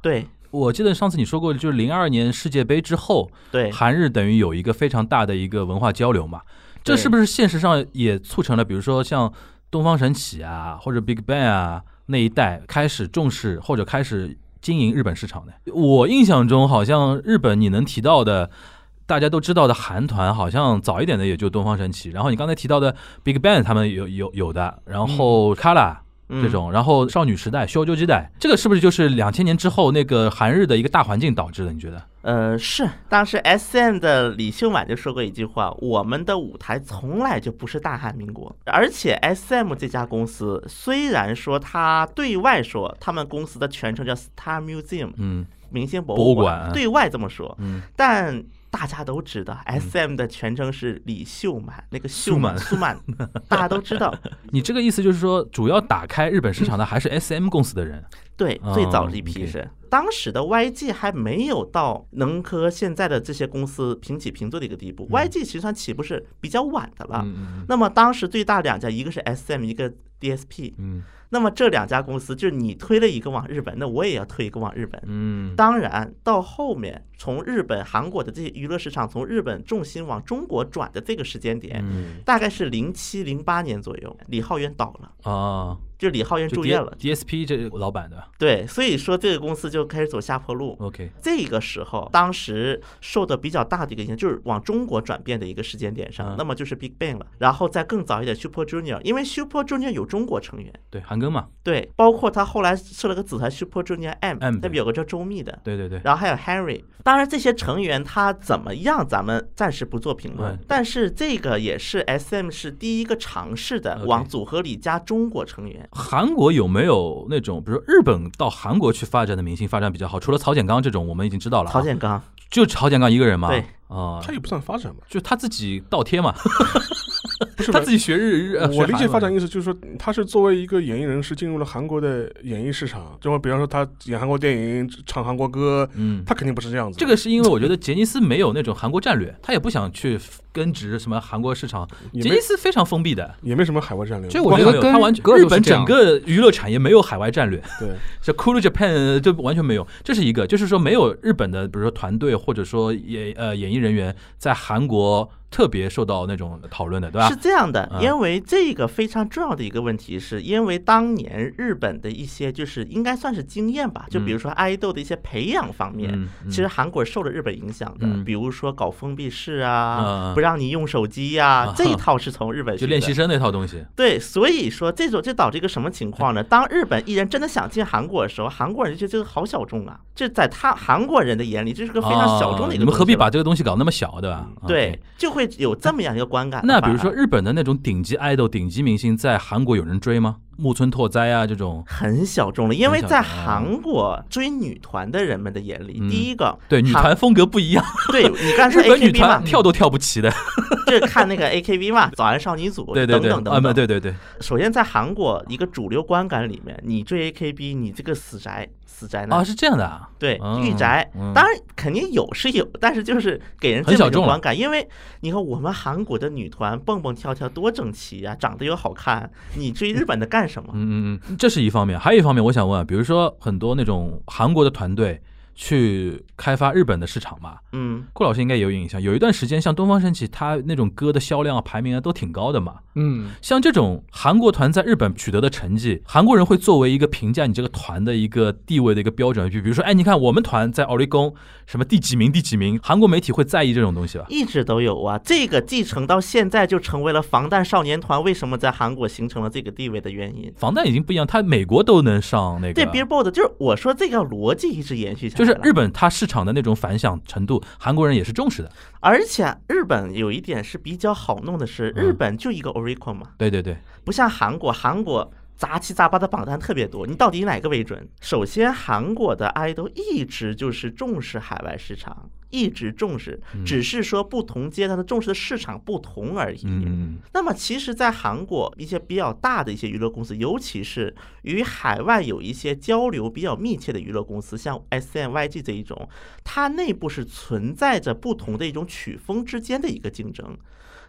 对我记得上次你说过，就是零二年世界杯之后，对，韩日等于有一个非常大的一个文化交流嘛。这是不是现实上也促成了，比如说像东方神起啊，或者 Big Bang 啊那一代开始重视或者开始经营日本市场的？我印象中好像日本你能提到的。大家都知道的韩团，好像早一点的也就东方神起，然后你刚才提到的 Big Bang 他们有有有的，然后 Kara 嗯这种，然后少女时代、修旧时代，这个是不是就是两千年之后那个韩日的一个大环境导致的？你觉得？呃，是当时 S M 的李秀满就说过一句话：“我们的舞台从来就不是大韩民国。”而且 S M 这家公司虽然说它对外说他们公司的全称叫 Star Museum 嗯明星博物馆对外这么说，嗯，但大家都知道 S M 的全称是李秀满，那个秀满苏满，[laughs] 大家都知道。你这个意思就是说，主要打开日本市场的还是 S M 公司的人。对，哦最早这一批是当时的 YG 还没有到能和现在的这些公司平起平坐的一个地步。YG 其实算起步是比较晚的了。嗯嗯那么当时最大两家，一个是 SM，一个 DSP。嗯那么这两家公司，就是你推了一个往日本，那我也要推一个往日本。嗯。当然，到后面从日本、韩国的这些娱乐市场从日本重心往中国转的这个时间点，嗯。大概是零七零八年左右，李浩源倒了，啊，就李浩源住院了。D S P 这个老板的。对，所以说这个公司就开始走下坡路。OK，这个时候，当时受的比较大的一个影响，就是往中国转变的一个时间点上，嗯那么就是 Big Bang 了。然后再更早一点，Super Junior，因为 Super Junior 有中国成员，对，韩庚嘛，对，包括他后来设了个子团 Super Junior M，M，那边有个叫周密的。对对对，然后还有 Harry，当然这些成员他怎么样，咱们暂时不做评论嗯。但是这个也是 SM 是第一个尝试的往组合里加中国成员。韩国有没有那种，比如说日本到韩国去发展的明星发展比较好？除了曹建刚这种，我们已经知道了啊，曹建刚，就曹建刚一个人嘛，对。啊，他也不算发展嘛，就他自己倒贴嘛，不 [laughs] 是他自己学日日，呃我理解发展意思就是说，他是作为一个演艺人士进入了韩国的演艺市场，就比方说他演韩国电影、唱韩国歌，嗯。他肯定不是这样子。这个是因为我觉得杰尼斯没有那种韩国战略，他也不想去根植什么韩国市场。杰尼斯非常封闭的，也没什么海外战略。这我觉得跟他完全日本整个娱乐产业没有海外战略，对，这 Cool Japan 就完全没有，这是一个，就是说没有日本的，比如说团队或者说演呃演艺人员在韩国特别受到那种讨论的，对吧？是？这样的，嗯。因为这个非常重要的一个问题，是因为当年日本的一些就是应该算是经验吧，就比如说爱豆的一些培养方面，嗯嗯。其实韩国受了日本影响的，嗯。比如说搞封闭式嗯啊，嗯不让你用手机呀、啊。这一套是从日本就练习生那套东西，对，所以说这种这导致一个什么情况呢？[laughs] 当日本艺人真的想进韩国的时候，韩国人就觉得这个好小众啊，这在他韩国人的眼里，这是个非常小众的一个你们何必把这个东西搞那么小，对吧？对就会有这么样一个观感。那比如说。日本的那种顶级爱豆、顶级明星，在韩国有人追吗？木村拓哉啊，这种。很小众了，因为在韩国追女团的人们的眼里，嗯。第一个对女团风格不一样，[laughs] 对你刚才说 AKB 嘛团，跳都跳不齐的。[laughs] 这看那个 AKB 嘛，早安少女组对对对，啊，等等等。等。对对对，首先在韩国一个主流观感里面，你追 AKB，你这个死宅死宅男。啊，是这样的啊，对嗯御宅。嗯，当然肯定有是有，但是就是给人很小众观感，因为你看我们韩国的女团蹦蹦跳跳多整齐呀、长得又好看，你追日本的干嗯嗯嗯，这是一方面，还有一方面，我想问，比如说很多那种韩国的团队去开发日本的市场嘛，嗯，顾老师应该也有印象，有一段时间像东方神起，他那种歌的销量啊、排名啊都挺高的嘛。嗯，像这种韩国团在日本取得的成绩，韩国人会作为一个评价你这个团的一个地位的一个标准，就比如说，哎，你看我们团在奥利宫什么第几名第几名，韩国媒体会在意这种东西吧？一直都有啊，这个继承到现在就成为了防弹少年团为什么在韩国形成了这个地位的原因。防弹已经不一样，他美国都能上那个。对 Billboard 就是我说这个逻辑一直延续下来了，就是日本它市场的那种反响程度，韩国人也是重视的。而且日本有一点是比较好弄的是，嗯。日本就一个 Oricon 嘛，对对对，不像韩国，韩国杂七杂八的榜单特别多，你到底以哪个为准？首先，韩国的 idol 一直就是重视海外市场，一直重视，只是说不同阶段的重视的市场不同而已。嗯，那么，其实，在韩国一些比较大的一些娱乐公司，尤其是与海外有一些交流比较密切的娱乐公司，像 S M Y G 这一种，它内部是存在着不同的一种曲风之间的一个竞争。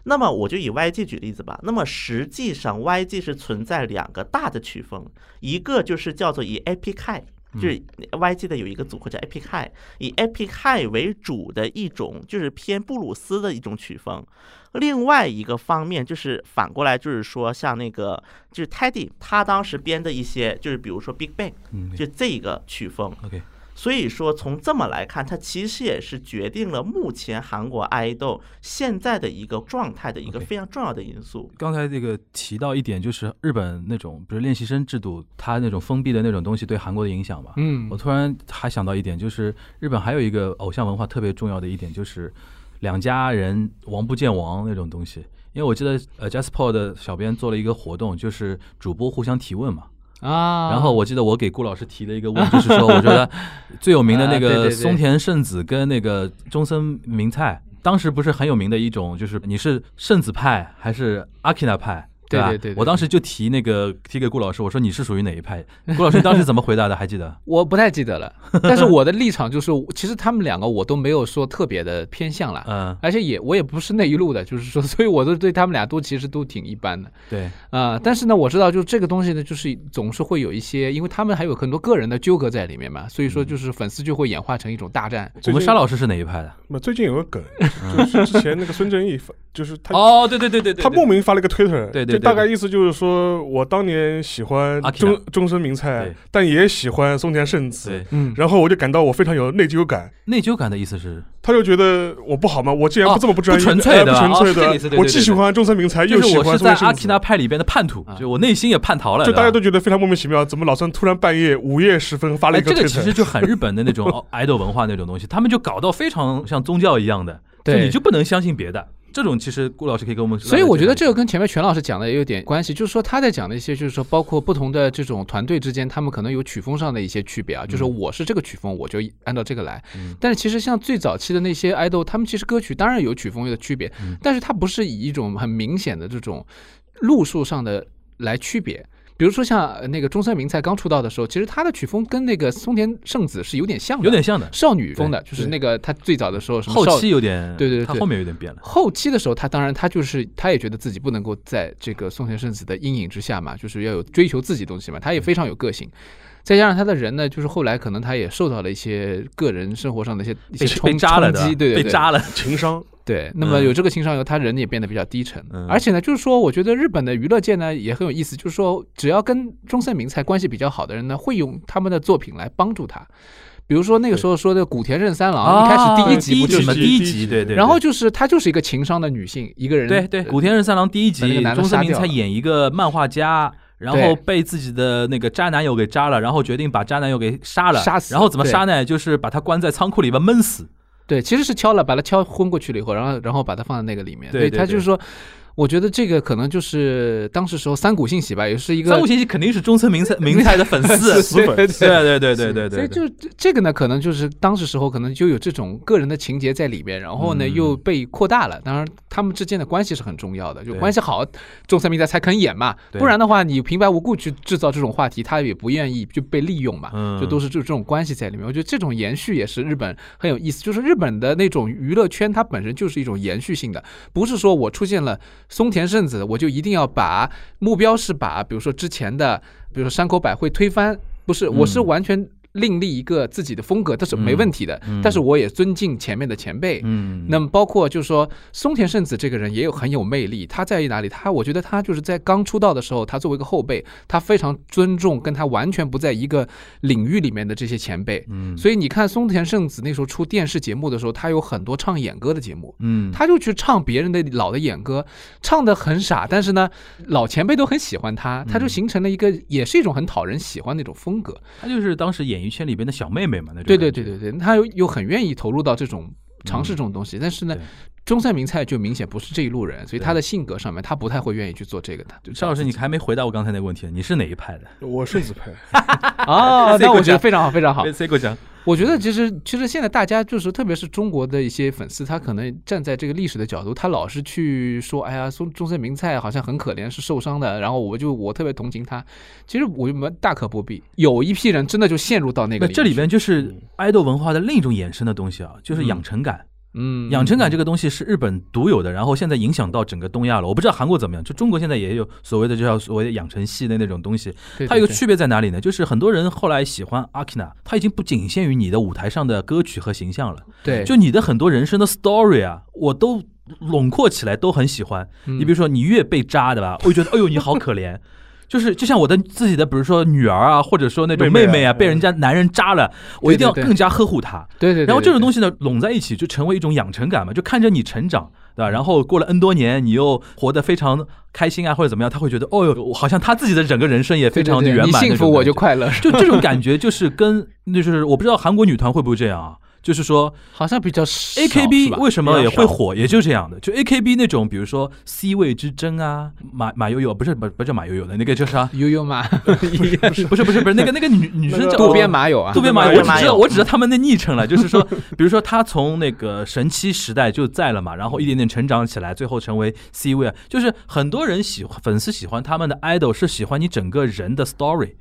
那么我就以 YG 举例子吧。那么实际上 YG 是存在两个大的曲风，一个就是叫做以 High。就是 YG 的有一个组合叫 Epic High，以 Epic High 为主的一种就是偏布鲁斯的一种曲风。另外一个方面就是反过来，就是说像那个就是 Teddy 他当时编的一些，就是比如说 Big Bang，嗯就这个曲风。，OK，所以说从这么来看，它其实也是决定了目前韩国爱豆现在的一个状态的一个非常重要的因素。刚才这个提到一点，就是日本那种，比如练习生制度，它那种封闭的那种东西对韩国的影响嘛。嗯我突然还想到一点，就是日本还有一个偶像文化特别重要的一点，就是两家人王不见王那种东西。因为我记得呃 Jasper 的小编做了一个活动，就是主播互相提问嘛。啊，然后我记得我给顾老师提了一个问，就是说 [laughs] 我觉得最有名的那个松田圣子跟那个中森明菜，当时不是很有名的一种，就是你是圣子派还是阿 k i n 对对对对我当时就提那个提给顾老师，我说你是属于哪一派？[laughs] 顾老师当时怎么回答的？还记得？我不太记得了，[laughs] 但是我的立场就是，其实他们两个我都没有说特别的偏向了，嗯，而且也我也不是那一路的，就是说，[laughs] 所以我都对他们俩都其实都挺一般的对，啊、但是呢，我知道就是这个东西呢，就是总是会有一些，因为他们还有很多个人的纠葛在里面嘛，所以说就是粉丝就会演化成一种大战。我们沙老师是哪一派的？那最近有个梗，就是之前那个孙正义发，就是他哦，对对对对对，他莫名发了一个 Twitter，对对对大概意思就是说我当年喜欢中中森明菜，但也喜欢松田圣子，嗯，然后我就感到我非常有内疚感。内疚感的意思是，他就觉得我不好吗？我既然哦不这么不专业，不纯粹的纯粹的我既喜欢中森明菜，又喜欢松田圣子。在阿基纳。派里边的叛徒啊，就我内心也叛逃了，就大家都觉得非常莫名其妙，怎么老孙突然半夜午夜时分发了哎，一个这个其实就很日本的那种 [laughs] idol 文化那种东西，他们就搞到非常像宗教一样的，就对你就不能相信别的。这种其实顾老师可以跟我们，所以我觉得这个跟前面全老师讲的也有点关系，就是说他在讲的一些，就是说包括不同的这种团队之间，他们可能有曲风上的一些区别啊，就是我是这个曲风，我就按照这个来。嗯但是其实像最早期的那些 idol，他们其实歌曲当然有曲风的区别，嗯但是它不是以一种很明显的这种路数上的来区别。比如说像呃那个中森明菜刚出道的时候，其实他的曲风跟那个松田圣子是有点像的，有点像的，少女风的，就是那个他最早的时候什么少后期有点，对对对他后面有点变了。后期的时候，他当然他就是他也觉得自己不能够在这个松田圣子的阴影之下嘛，就是要有追求自己东西嘛，他也非常有个性。再加上他的人呢，就是后来可能他也受到了一些个人生活上的一些一些被冲被扎了的冲击，，对对对，被扎了。情商，对。那么有这个情商以后，他人也变得比较低沉。嗯而且呢，就是说，我觉得日本的娱乐界呢也很有意思，就是说，只要跟中森明菜关系比较好的人呢，会用他们的作品来帮助他。比如说那个时候说的古田任三郎，一开始第一集第一集嘛，不就是第一集集，对对。然后就是她就是一个情商的女性，一个人对对，古田任三郎第一把那个集，男的中森明菜演一个漫画家。然后被自己的那个渣男友给渣了，然后决定把渣男友给杀了，杀死然后怎么杀呢？就是把他关在仓库里边闷死。对，其实是敲了，把它敲昏过去了以后，然后然后把它放在那个里面。对对对所以他就是说，我觉得这个可能就是当时时候三谷幸喜吧，也是一个三谷幸喜肯定是中村明菜明菜的粉丝，[laughs] 死粉对对对对对对对，所以就这这个呢，可能就是当时时候可能就有这种个人的情节在里面，然后呢嗯又被扩大了。当然，他们之间的关系是很重要的，就关系好，中森明菜才肯演嘛，不然的话，你平白无故去制造这种话题，他也不愿意就被利用嘛，嗯就都是就这种关系在里面。我觉得这种延续也是日本很有意思，就是日本的那种娱乐圈，它本身就是一种延续性的，不是说我出现了松田圣子，我就一定要把目标是把比如说之前的，比如说山口百惠推翻，不是，我是嗯。完全另立一个自己的风格，这是没问题的。嗯但是我也尊敬前面的前辈。嗯，那么包括就是说，松田圣子这个人也有很有魅力。他在于哪里？他我觉得他就是在刚出道的时候，他作为一个后辈，他非常尊重跟他完全不在一个领域里面的这些前辈。嗯，所以你看松田圣子那时候出电视节目的时候，他有很多唱演歌的节目。嗯，他就去唱别人的老的演歌，唱的很傻，但是呢，老前辈都很喜欢他，他就嗯形成了一个，也是一种很讨人喜欢的一种风格。他就是当时演艺圈里边的小妹妹嘛，那种对对对对对，他又又很愿意投入到这种尝试这种东西，但是呢，中山名菜就明显不是这一路人，所以对他的性格上面他不太会愿意去做这个的。就邵老师，你还没回答我刚才那个问题，你是哪一派的？我是子派，[laughs] 啊，那我觉得非常好，非常好。我觉得其实其实现在大家就是特别是中国的一些粉丝，他可能站在这个历史的角度，他老是去说，哎呀，中中森明菜好像很可怜，是受伤的，然后我就我特别同情他。其实我们大可不必，有一批人真的就陷入到那个那这里边就是爱豆文化的另一种衍生的东西啊，就是养成感。嗯养成感这个东西是日本独有的，然后现在影响到整个东亚了。我不知道韩国怎么样，就中国现在也有所谓的就叫所谓的养成系的那种东西。它有个区别在哪里呢？就是很多人后来喜欢阿 k i n a 它已经不仅限于你的舞台上的歌曲和形象了，对，就你的很多人生的 story 啊，我都笼括起来都很喜欢。嗯你比如说，你越被扎的吧，我就觉得哎呦你好可怜。就是就像我的自己的，比如说女儿啊，或者说那种妹妹啊妹妹啊，被人家男人渣了，我一定要更加呵护她。对对对。然后这种东西，呢，拢在一起就成为一种养成感嘛，就看着你成长，对吧？然后过了 N 多年，你又活得非常开心啊，或者怎么样，他会觉得，哦哟，好像他自己的整个人生也非常圆满。你幸福我就。快乐，就这种 [laughs] 感觉，就是跟就是我不知道韩国女团会不会这样啊？就是说好像比较少 A K B 为什么也会火，也就这样的。就 A K B 那种，比如说 C 位之争啊，马马悠悠不是不不叫马悠悠的那个叫啥？悠悠马，[laughs] 不是不是不是那个那个女女生叫渡边麻友啊，渡边麻友，我只知道我只知道他们的昵称了，就是说，[laughs] 比如说他从那个神七时代就在了嘛，然后一点点成长起来，最后成为 C 位，就是很多人喜欢粉丝喜欢他们的 idol 是喜欢你整个人的 story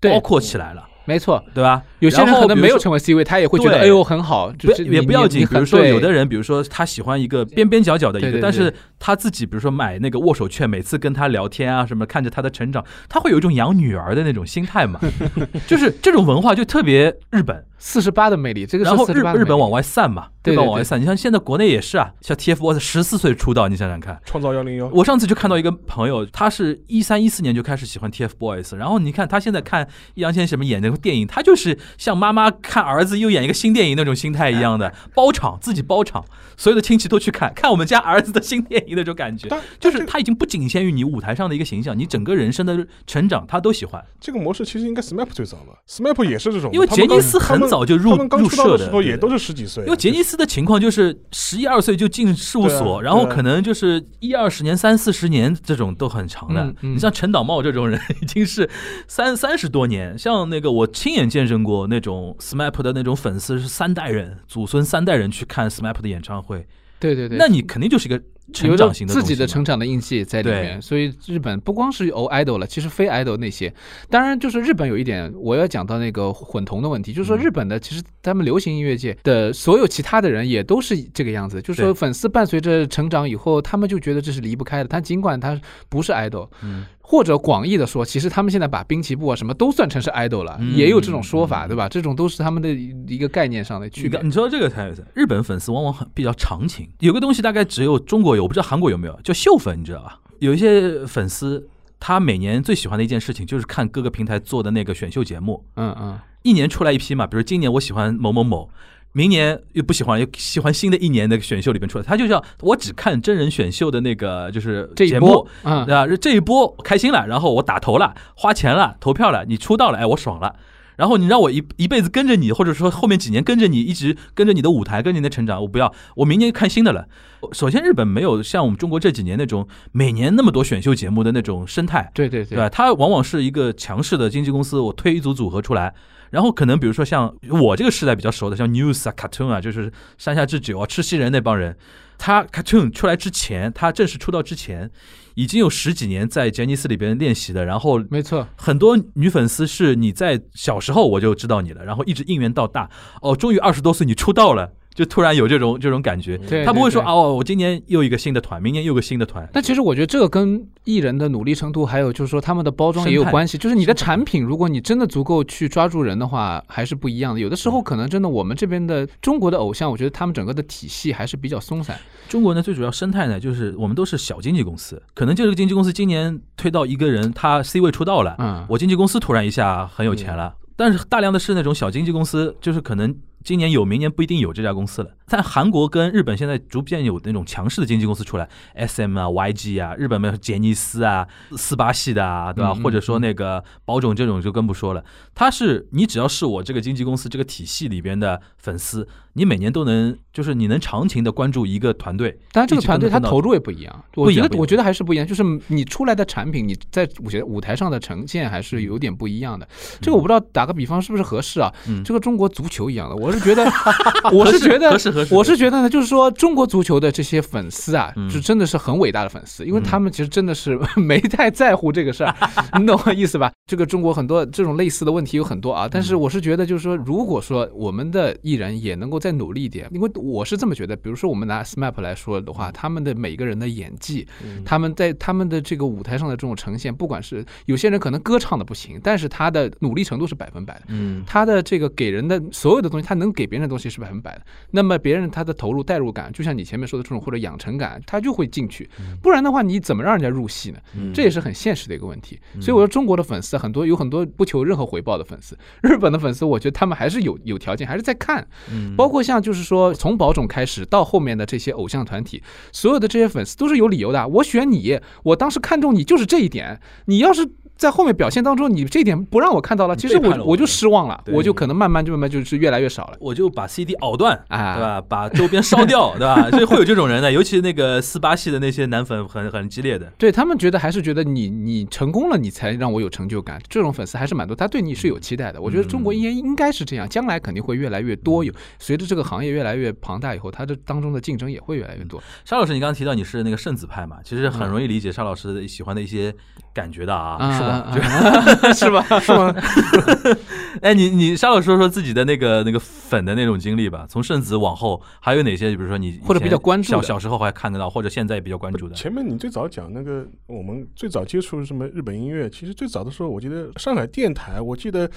包括起来了，没错。对吧？有些人可能没有成为 C 位，他也会觉得对。哎呦很好，就不是也不要紧，比如说有的人人，比如说他喜欢一个边边角角的一个，但是他自己比如说买那个握手券，每次跟他聊天啊什么，看着他的成长，他会有一种养女儿的那种心态嘛，[laughs] 就是这种文化就特别日本，四十八的魅力，这个是然后日48的魅力。日本往外散嘛，对对对日本往外散。你像现在国内也是啊，像 TFBOYS 十四岁出道，你想想看。创造幺零幺，我上次就看到一个朋友，他是一三一四年就开始喜欢 TFBOYS，然后你看他现在看易烊千玺什么演那个电影，他就是像妈妈看儿子又演一个新电影那种心态一样的，包场自己包场，所有的亲戚都去看，看我们家儿子的新电影那种感觉。但，就是他已经不仅限于你舞台上的一个形象，你整个人生的成长他都喜欢，这个模式其实应该 SMAP 最早吧，SMAP 也是这种，因为杰尼斯很早就入他们刚入社的时候对也都是十几岁，因为杰尼斯的情况就是十一二岁就进事务所，然后可能就是一二十年、三四十年这种都很长的。你像陈导茂这种人，已经是三三十多年。像那个我亲眼见证过那种 SMAP 的那种粉丝是三代人、祖孙三代人去看 SMAP 的演唱会，对对对，那你肯定就是一个成长型的自己的成长的印记在里面，所以日本不光是偶 idol 了，其实非 idol 那些，当然就是日本有一点我要讲到那个混同的问题，就是说嗯。日本的其实他们流行音乐界的所有其他的人也都是这个样子，就是说粉丝伴随着成长以后，他们就觉得这是离不开的，他尽管他不是 idol，嗯，或者广义的说，其实他们现在把滨崎步啊什么都算成是 idol 了，嗯也有这种说法，嗯对吧？这种都是他们的一个概念上的区别你刚。你说这个才。日本粉丝往往很比较长情，有个东西大概只有中国有，我不知道韩国有没有，叫秀粉，你知道吧？有一些粉丝，他每年最喜欢的一件事情就是看各个平台做的那个选秀节目，嗯嗯，一年出来一批嘛，比如今年我喜欢某某某。明年又不喜欢，又喜欢新的一年的选秀里边出来，他就叫我只看真人选秀的那个就是这一节目波，，嗯，啊，这一波开心了，然后我打头了，花钱了，投票了，你出道了，哎，我爽了。然后你让我一一辈子跟着你，或者说后面几年跟着你，一直跟着你的舞台，跟着你的成长，我不要，我明年看新的了。首先，日本没有像我们中国这几年那种每年那么多选秀节目的那种生态，对对对吧？它往往是一个强势的经纪公司，我推一组组合出来，然后可能比如说像我这个时代比较熟的，像 News 啊、Cartoon 啊，就是山下智久啊、赤西仁那帮人，他 Cartoon 出来之前，他正式出道之前，已经有十几年在杰尼斯里边练习的，然后没错，很多女粉丝是你在小时候我就知道你了，然后一直应援到大，哦，终于二十多岁你出道了。就突然有这种这种感觉，对他不会说哦，我今年又一个新的团，明年又个新的团，但其实我觉得这个跟艺人的努力程度，还有就是说他们的包装也有关系。就是你的产品，如果你真的足够去抓住人的话，还是不一样的。有的时候可能真的我们这边的中国的偶像，我觉得他们整个的体系还是比较松散。中国呢，最主要生态呢，就是我们都是小经纪公司，可能这个经纪公司今年推到一个人，他 C 位出道了，嗯，我经纪公司突然一下很有钱了，但是大量的是那种小经纪公司，就是可能今年有，明年不一定有这家公司了。但韩国跟日本现在逐渐有那种强势的经纪公司出来，SM 啊、YG 啊，日本没有杰尼斯啊、四八系的啊，对吧？嗯嗯或者说那个宝冢这种就更不说了。他是你只要是我这个经纪公司这个体系里边的粉丝，你每年都能就是你能长情的关注一个团队。当然这个团队他投入也不一样。我觉得我觉得还是不一样，就是你出来的产品，你在舞台舞台上的呈现还是有点不一样的。这个我不知道打个比方是不是合适啊？嗯这个中国足球一样的，我是觉得，[laughs] 我是觉得我是觉得呢，就是说中国足球的这些粉丝啊，嗯就真的是很伟大的粉丝，因为他们其实真的是 [laughs] 没太在乎这个事儿，[laughs] 你懂我意思吧？这个中国很多这种类似的问题有很多啊，但是我是觉得就是说，如果说我们的艺人也能够再努力一点，因为我是这么觉得，比如说我们拿 SMAP 来说的话，他们的每个人的演技，他们在他们的这个舞台上的这种呈现，不管是有些人可能歌唱的不行，但是他的努力程度是百分百的。嗯，他的这个给人的所有的东西，他能能给别人的东西是百分百的，那么别人他的投入代入感，就像你前面说的这种或者养成感，他就会进去，不然的话你怎么让人家入戏呢？嗯。这也是很现实的一个问题。所以我说中国的粉丝很多有很多不求任何回报的粉丝，日本的粉丝我觉得他们还是有有条件，还是在看，嗯。包括像就是说从宝冢开始到后面的这些偶像团体，所有的这些粉丝都是有理由的。我选你，我当时看中你就是这一点，你要是。在后面表现当中，你这点不让我看到了，其实我我我就失望了，我就可能慢慢就慢慢就是越来越少了。我就把 CD 熬断，啊对吧？把周边烧掉，[laughs] 对吧？所以会有这种人的，尤其那个四八系的那些男粉很很激烈的。对他们觉得还是觉得你你成功了，你才让我有成就感。这种粉丝还是蛮多，他对你是有期待的。我觉得中国应该应该是这样，将来肯定会越来越多。有随着这个行业越来越庞大以后，它这当中的竞争也会越来越多。沙老师，你刚刚提到你是那个圣子派嘛，其实很容易理解沙老师的喜欢的一些感觉的啊，是吧？就吧？[laughs] 是吧？是吗？[laughs] [laughs] 哎，你你稍微说说自己的那个那个粉的那种经历吧，从圣子往后还有哪些？比如说你或者比较关注的小小时候还看得到，或者现在比较关注的。前面你最早讲那个，我们最早接触什么日本音乐，其实最早的时候，我记得上海电台，我记得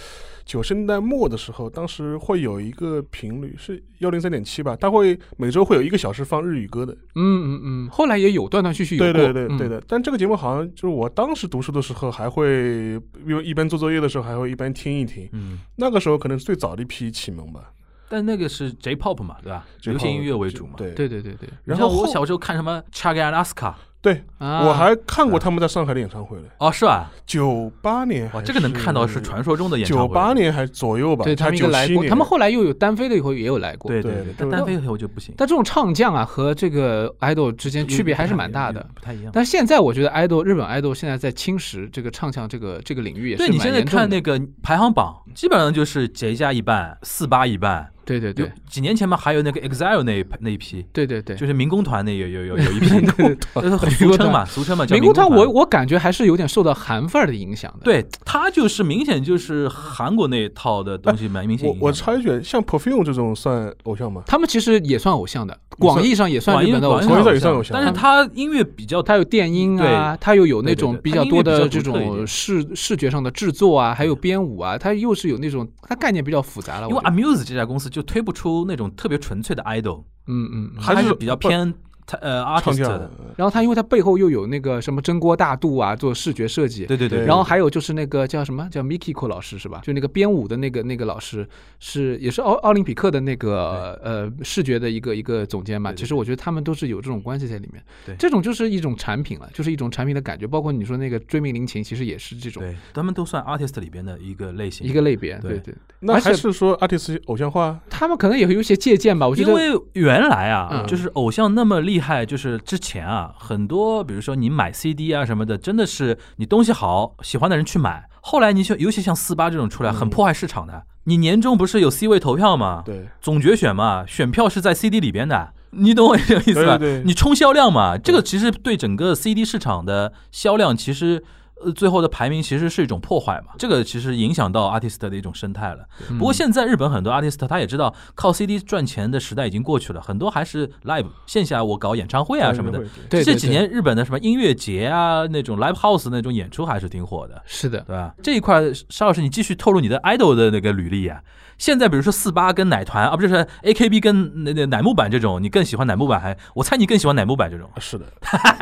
九十年代末的时候，当时会有一个频率是幺零三点七吧，它会每周会有一个小时放日语歌的。嗯嗯嗯，后来也有断断续续有对对对对的，但这个节目好像就是我当时读书的时候，还会因为一般做作业的时候，还会一般听一听。嗯，那个时候可能是最早的一批启蒙吧。但那个是 J-pop 嘛，对吧？流行音乐为主嘛。对对对对对然然后我小时候看什么 Chage and Alaska，对，啊！我还看过他们在上海的演唱会嘞，哦，是吧？九八年哇，这个能看到是传说中的演唱九会。八年还左右吧，对他们应该来过，他们后来又有单飞了以后也有来过。对对对对，但单飞以后就不行，但这种唱将啊和这个 idol 之间区别还是蛮大的。不太一样。但现在我觉得 idol 日本 idol 现在在侵蚀这个唱将这个这个领域也是对你现在看那个排行榜，基本上就是杰加一半，四八一半。有对对对几年前嘛，还有那个 EXILE 那一那一批，对对对，就是民工团那有有有有一批，[laughs] 就是民俗称嘛，俗称嘛民工团团。我我感觉还是有点受到韩范儿的影响的。对他就是明显就是韩国那一套的东西蛮明显我。我插一句，像 Perfume 这种算偶像吗？他们其实也算偶像的，广义上也算日本的偶像广义上。也算偶像但是他音乐比较他有电音啊，他又有那种比较多的这种视视觉上的制作啊，还有编舞啊，他又是有那种他概念比较复杂了。因为我 Amuse 这家公司就推不出那种特别纯粹的 idol，嗯嗯，嗯。还是比较偏它呃唱 artist。，然后他因为他背后又有那个什么蒸锅大肚啊，做视觉设计。对对对，然后还有就是那个叫什么叫 Mikiko 老师是吧？就那个编舞的那个那个老师是也是奥奥林匹克的那个呃视觉的一个一个总监嘛。其实我觉得他们都是有这种关系在里面。对这种就是一种产品了，就是一种产品的感觉。包括你说那个追命林琴，其实也是这种对，他们都算 artist 里边的一个类型。一个类别。对对对，那还是说 artist 偶像化？他们可能也会有一些借鉴吧。我觉得因为原来啊，嗯就是偶像那么厉害，就是之前啊，很多比如说你买 CD 啊什么的，真的是你东西好，喜欢的人去买。后来你像尤其像四八这种出来，很嗯破坏市场的。你年终不是有 C 位投票吗？对，总决选嘛，选票是在 CD 里边的。你懂我这个意思吧？对对对你冲销量嘛，这个其实对整个 CD 市场的销量，其实呃最后的排名其实是一种破坏嘛。这个其实影响到 artist 的一种生态了。嗯不过现在日本很多 artist 他也知道靠 CD 赚钱的时代已经过去了，很多还是 live 线下我搞演唱会啊什么的。对这几年日本的什么音乐节啊，那种 live house 那种演出还是挺火的，是的，对吧？这一块沙老师你继续透露你的 idol 的那个履历啊。现在比如说四八跟奶团啊，不是 AKB 跟那那乃木坂这种，你更喜欢乃木坂还？我猜你更喜欢乃木坂这种。是的。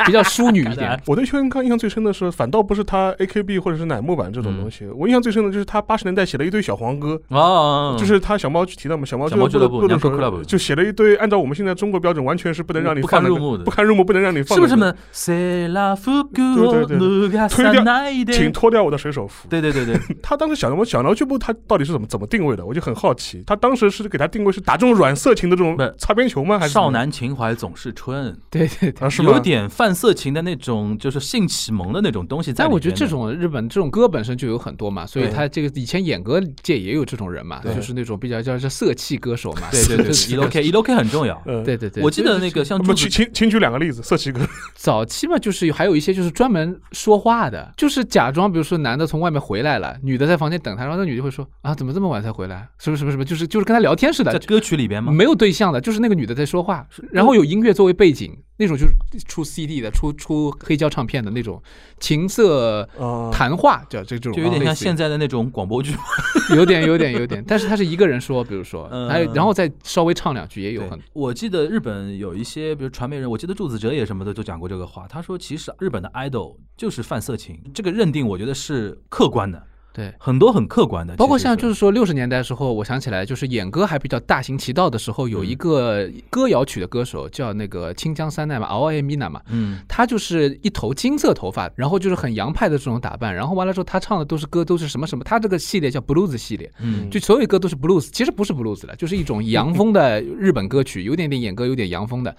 比较淑女一点。[laughs] 我对邱元康印象最深的是，反倒不是他 AKB 或者是乃木坂这种东西，我印象最深的就是他八十年代写了一堆小黄歌，哦，就是他小猫提到嘛，小猫小猫俱乐部部的时 Nyako 候 Club 就写了一堆，按照我们现在中国标准，完全是不能让你不堪放那个入目的不堪入目，不能让你放的歌是不是呢？セーラー服を脱がさないで请脱掉我的水手服。对对对对，[laughs] 他当时小猫小猫俱乐部，他到底是怎么怎么定位的？[laughs] 我就很好奇。他当时是给他定位是打这种软色情的这种不是擦边球吗？还是少男情怀总是春，对对对。啊？是吗有点泛色情的那种，就是性启蒙的那种东西在里面的。但 我觉得这种日本这种歌本身就有很多嘛，所以他这个以前演歌界也有这种人嘛，就是那种比较叫叫色气歌手嘛。对对对就是，E L K E L K 很重要。嗯，对对对，我记得那个像不，柱子请请请举两个例子，色气歌。[laughs] 早期嘛，就是还有一些就是专门说话的，就是假装，比如说男的从外面回来了，女的在房间等他，然后那女的会说啊，怎么这么晚才回来？什么什么什么，就是就是跟他聊天似的，在歌曲里边吗？没有对象的，就是那个女的在说话，然后有音乐作为背景，那种就是出 CD 的、出出黑胶唱片的那种情色个啊，谈话，叫这这种，就有点像现在的那种广播剧。[laughs] 有点有点有点，但是他是一个人说，比如说，嗯。还有然后再稍微唱两句，也有对很，我记得日本有一些，比如传媒人，我记得柱子哲也什么的都讲过这个话。他说，其实日本的 idol 就是犯色情，这个认定我觉得是客观的，对。很多很客观的。包括像就是说六十年代的时候，我想起来，就是演歌还比较大行其道的时候，有一嗯个歌谣曲的歌手叫那个清江三奈嘛，熬夜米娜嘛，嗯他就是一头金色头发，然后就是很洋派的这种打扮，然后完了之后他唱的都是歌，都是什么什么，他这个系列叫 blues 系列，嗯就所有歌都是 blues，其实不是 blues 了，就是一种洋风的日本歌曲，有点点演歌，有点洋风的。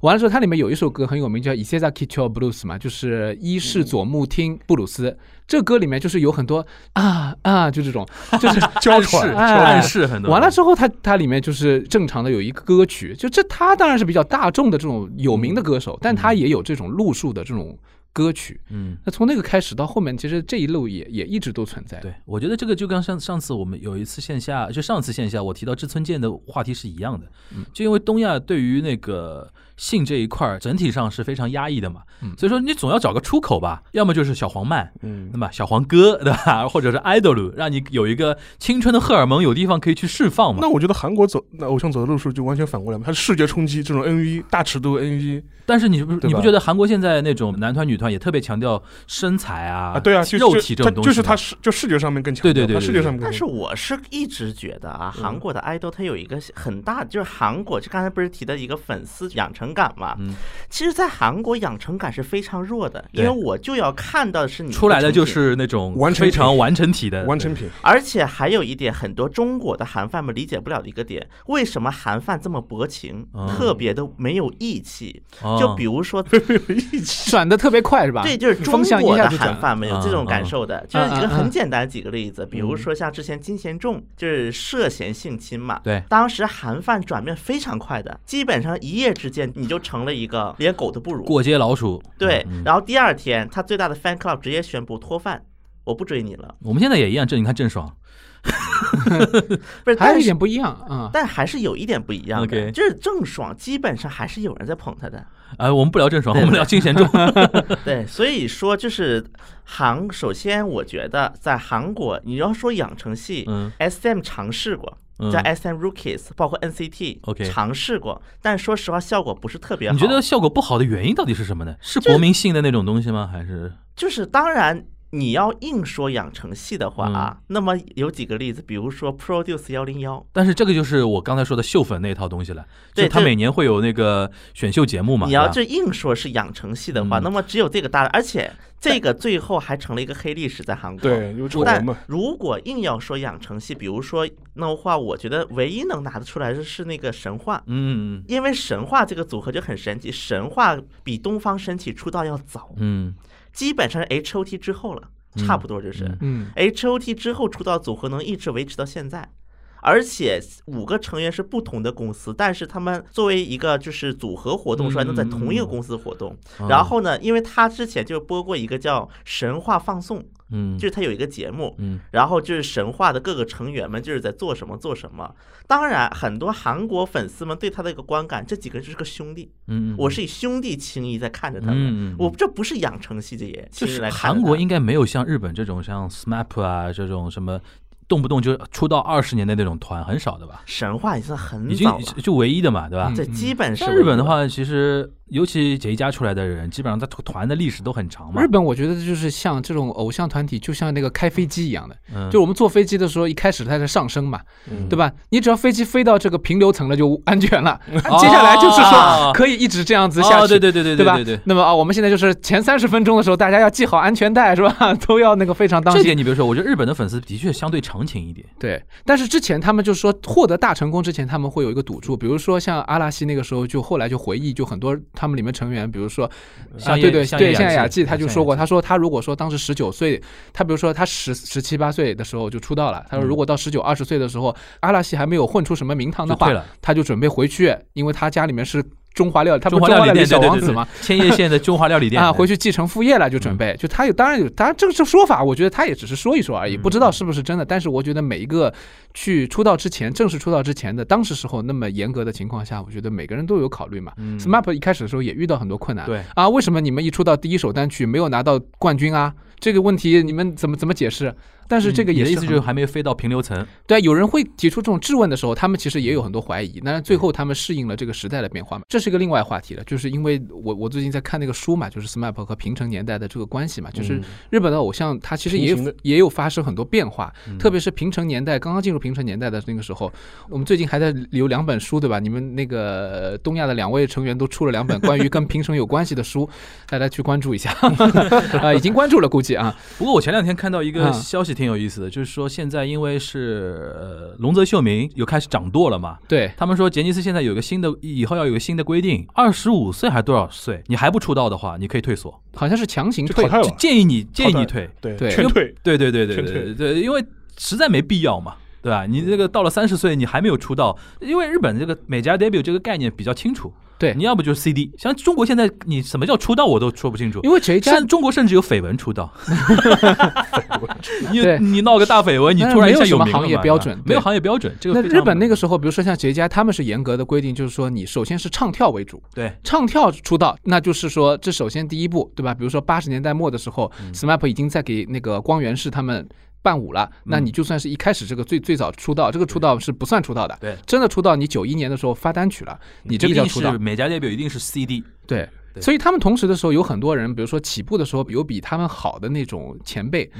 完了之后，它里面有一首歌很有名，叫《Isezaki Cho Blues》嘛，就是伊势佐木听布鲁斯。这歌里面就是有很多啊啊，就这种，就是 [laughs] 娇示喘，哎暗示很多。完了之后，它它里面就是正常的有一个歌曲，就这他当然是比较大众的这种有名的歌手，但他也有这种路数的这种歌曲。嗯。那从那个开始到后面，其实这一路也也一直都存在。对，我觉得这个就跟上上次我们有一次线下，就上次线下我提到志村健的话题是一样的，嗯就因为东亚对于那个性这一块儿整体上是非常压抑的嘛，嗯所以说你总要找个出口吧，要么就是小黄漫，嗯那么小黄歌对吧，或者是 idol，让你有一个青春的荷尔蒙有地方可以去释放嘛那。我觉得韩国走那偶像走的路数就完全反过来嘛，它是视觉冲击这种 NV 大尺度 NV 但是你不你不觉得韩国现在那种男团女团也特别强调身材啊，啊，对啊，就肉就体这种东西，就是他视就视觉上面更强调，对对对视觉上面但。是我是一直觉得啊，韩国的爱豆他有一个很大，就是韩国，就刚才不是提的一个粉丝养成感嘛？嗯其实，在韩国养成感是非常弱的，因为我就要看到的是你出来的就是那种完成非常完成体的完成品，而且还有一点，很多中国的韩范们理解不了的一个点，为什么韩范这么薄情，嗯特别的没有义气？哦就比如说 [laughs] 没有义气，转的特别快是吧？对，就是中国的。韩范们有这种感受的。就是一个很简单的几个例子，比如说像之前金贤重就是涉嫌性侵嘛，对当时韩范转变非常快的，基本上一夜之间你就成了一个连狗都不如。过街老鼠。对嗯，然后第二天他最大的 fan club 直接宣布脱饭，我不追你了。我们现在也一样，这你看郑爽，[laughs] 不是，但是还有一点不一样啊，但还是有一点不一样的就是郑爽基本上还是有人在捧她的。啊，我们不聊郑爽，我们聊金贤重。[laughs] [laughs] 对，所以说就是韩，首先我觉得在韩国，你要说养成系，嗯 S M 尝试过，嗯叫 S M Rookies，包括 N C T OK 尝试过，但说实话效果不是特别好。你觉得效果不好的原因到底是什么呢？是国民性的那种东西吗？还是就是当然。你要硬说养成系的话啊，嗯。那么有几个例子，比如说 Produce 幺零幺，但是这个就是我刚才说的秀粉那套东西了，对他每年会有那个选秀节目嘛。你要这硬说是养成系的话，嗯。那么只有这个大，而且这个最后还成了一个黑历史在韩国。对，有丑闻但，如果硬要说养成系，比如说那的话，我觉得唯一能拿得出来的是那个神话，嗯嗯因为神话这个组合就很神奇，神话比东方神起出道要早，嗯。基本上是 H O T 之后了，差不多就是、嗯。嗯，H O T 之后出道组合能一直维持到现在。而且五个成员是不同的公司，但是他们作为一个就是组合活动出来，能在同一个公司活动。嗯，然后呢，因为他之前就播过一个叫《神话放送》，嗯。就是他有一个节目，嗯。然后就是神话的各个成员们就是在做什么做什么。当然，很多韩国粉丝们对他的一个观感，这几个就是个兄弟，嗯，我是以兄弟情谊在看着他们。我这不是养成系的耶，就是韩国应该没有像日本这种像 SMAP 啊这种什么动不动就出道二十年的那种团很少的吧？神话已经算很已经早了，就唯一的嘛，对吧？嗯这基本是像日本的话，其实尤其杰家出来的人，基本上他团的历史都很长嘛。日本我觉得就是像这种偶像团体，就像那个开飞机一样的，嗯就我们坐飞机的时候，一开始它在上升嘛，嗯对吧？你只要飞机飞到这个平流层了，就安全了。[laughs] 接下来就是哦说可以一直这样子下哦，去，对对对对对吧对对。那么啊，我们现在就是前三十分钟的时候，大家要系好安全带，是吧？[laughs] 都要那个非常当心。这点你比如说，我觉得日本的粉丝的确相对长情一点。对，但是之前他们就说获得大成功之前，他们会有一个赌注，比如说像阿拉西那个时候，就后来就回忆，就很多他们里面成员，比如说啊，像对对对，像雅纪纪他就说过，他说他如果说当时十九岁，他比如说他十十七八岁的时候就出道了，他说如果到十九二十岁的时候，阿拉西还没有混出什么名堂的话。他就准备回去，因为他家里面是。中华料理，他不中华料理店小王子嘛？千叶县的中华料理店啊，回去继承父业了，就准备。就他有，当然有，当然这个这说法，我觉得他也只是说一说而已，不知道是不是真的。但是我觉得每一个去出道之前，正式出道之前的当时时候那么严格的情况下，我觉得每个人都有考虑嘛。嗯 SMAP 一开始的时候也遇到很多困难，对啊，为什么你们一出道第一首单曲没有拿到冠军啊？这个问题你们怎么怎么解释？但是这个嗯你的意思就是还没飞到平流层，对，有人会提出这种质问的时候，他们其实也有很多怀疑。当然，最后他们适应了这个时代的变化嘛，这是一个另外话题了。就是因为我我最近在看那个书嘛，就是 SMAP 和平成年代的这个关系嘛，就是嗯日本的偶像他其实也也有发生很多变化，嗯特别是平成年代刚刚进入平成年代的那个时候，我们最近还在留两本书对吧？你们那个东亚的两位成员都出了两本关于跟平成有关系的书，[laughs] 大家去关注一下。啊，[laughs] 已经关注了，估计啊，[laughs] 不过我前两天看到一个嗯。消息挺有意思的，就是说现在因为是呃龙泽秀明又开始掌舵了嘛，对，他们说杰尼斯现在有个新的，以后要有个新的规定，二十五岁还是多少岁，你还不出道的话，你可以退所，好像是强行退建议你建议你退，对对。劝退，对对对对对对对，因为实在没必要嘛。对吧？你这个到了三十岁，你还没有出道，因为日本这个美家 debut 这个概念比较清楚，对。你要不就是 CD，像中国现在你什么叫出道我都说不清楚，因为谁家甚中国甚至有绯闻出道，[laughs] 你对。你闹个大绯闻，你突然一下没有了嘛行业标准没有行业标准。这个那日本那个时候，比如说像杰家，他们是严格的规定，就是说你首先是唱跳为主，对。唱跳出道，那就是说这首先第一步，对吧？比如说八十年代末的时候、s 嗯。M a p 已经在给那个光源氏他们。伴舞了，那你就算是一开始这个最最早出道，这个出道是不算出道的。对。真的出道，你九一年的时候发单曲了，你这个叫出道。一定是。美甲 debut 一定是 CD，对，所以他们同时的时候有很多人，比如说起步的时候有比他们好的那种前辈，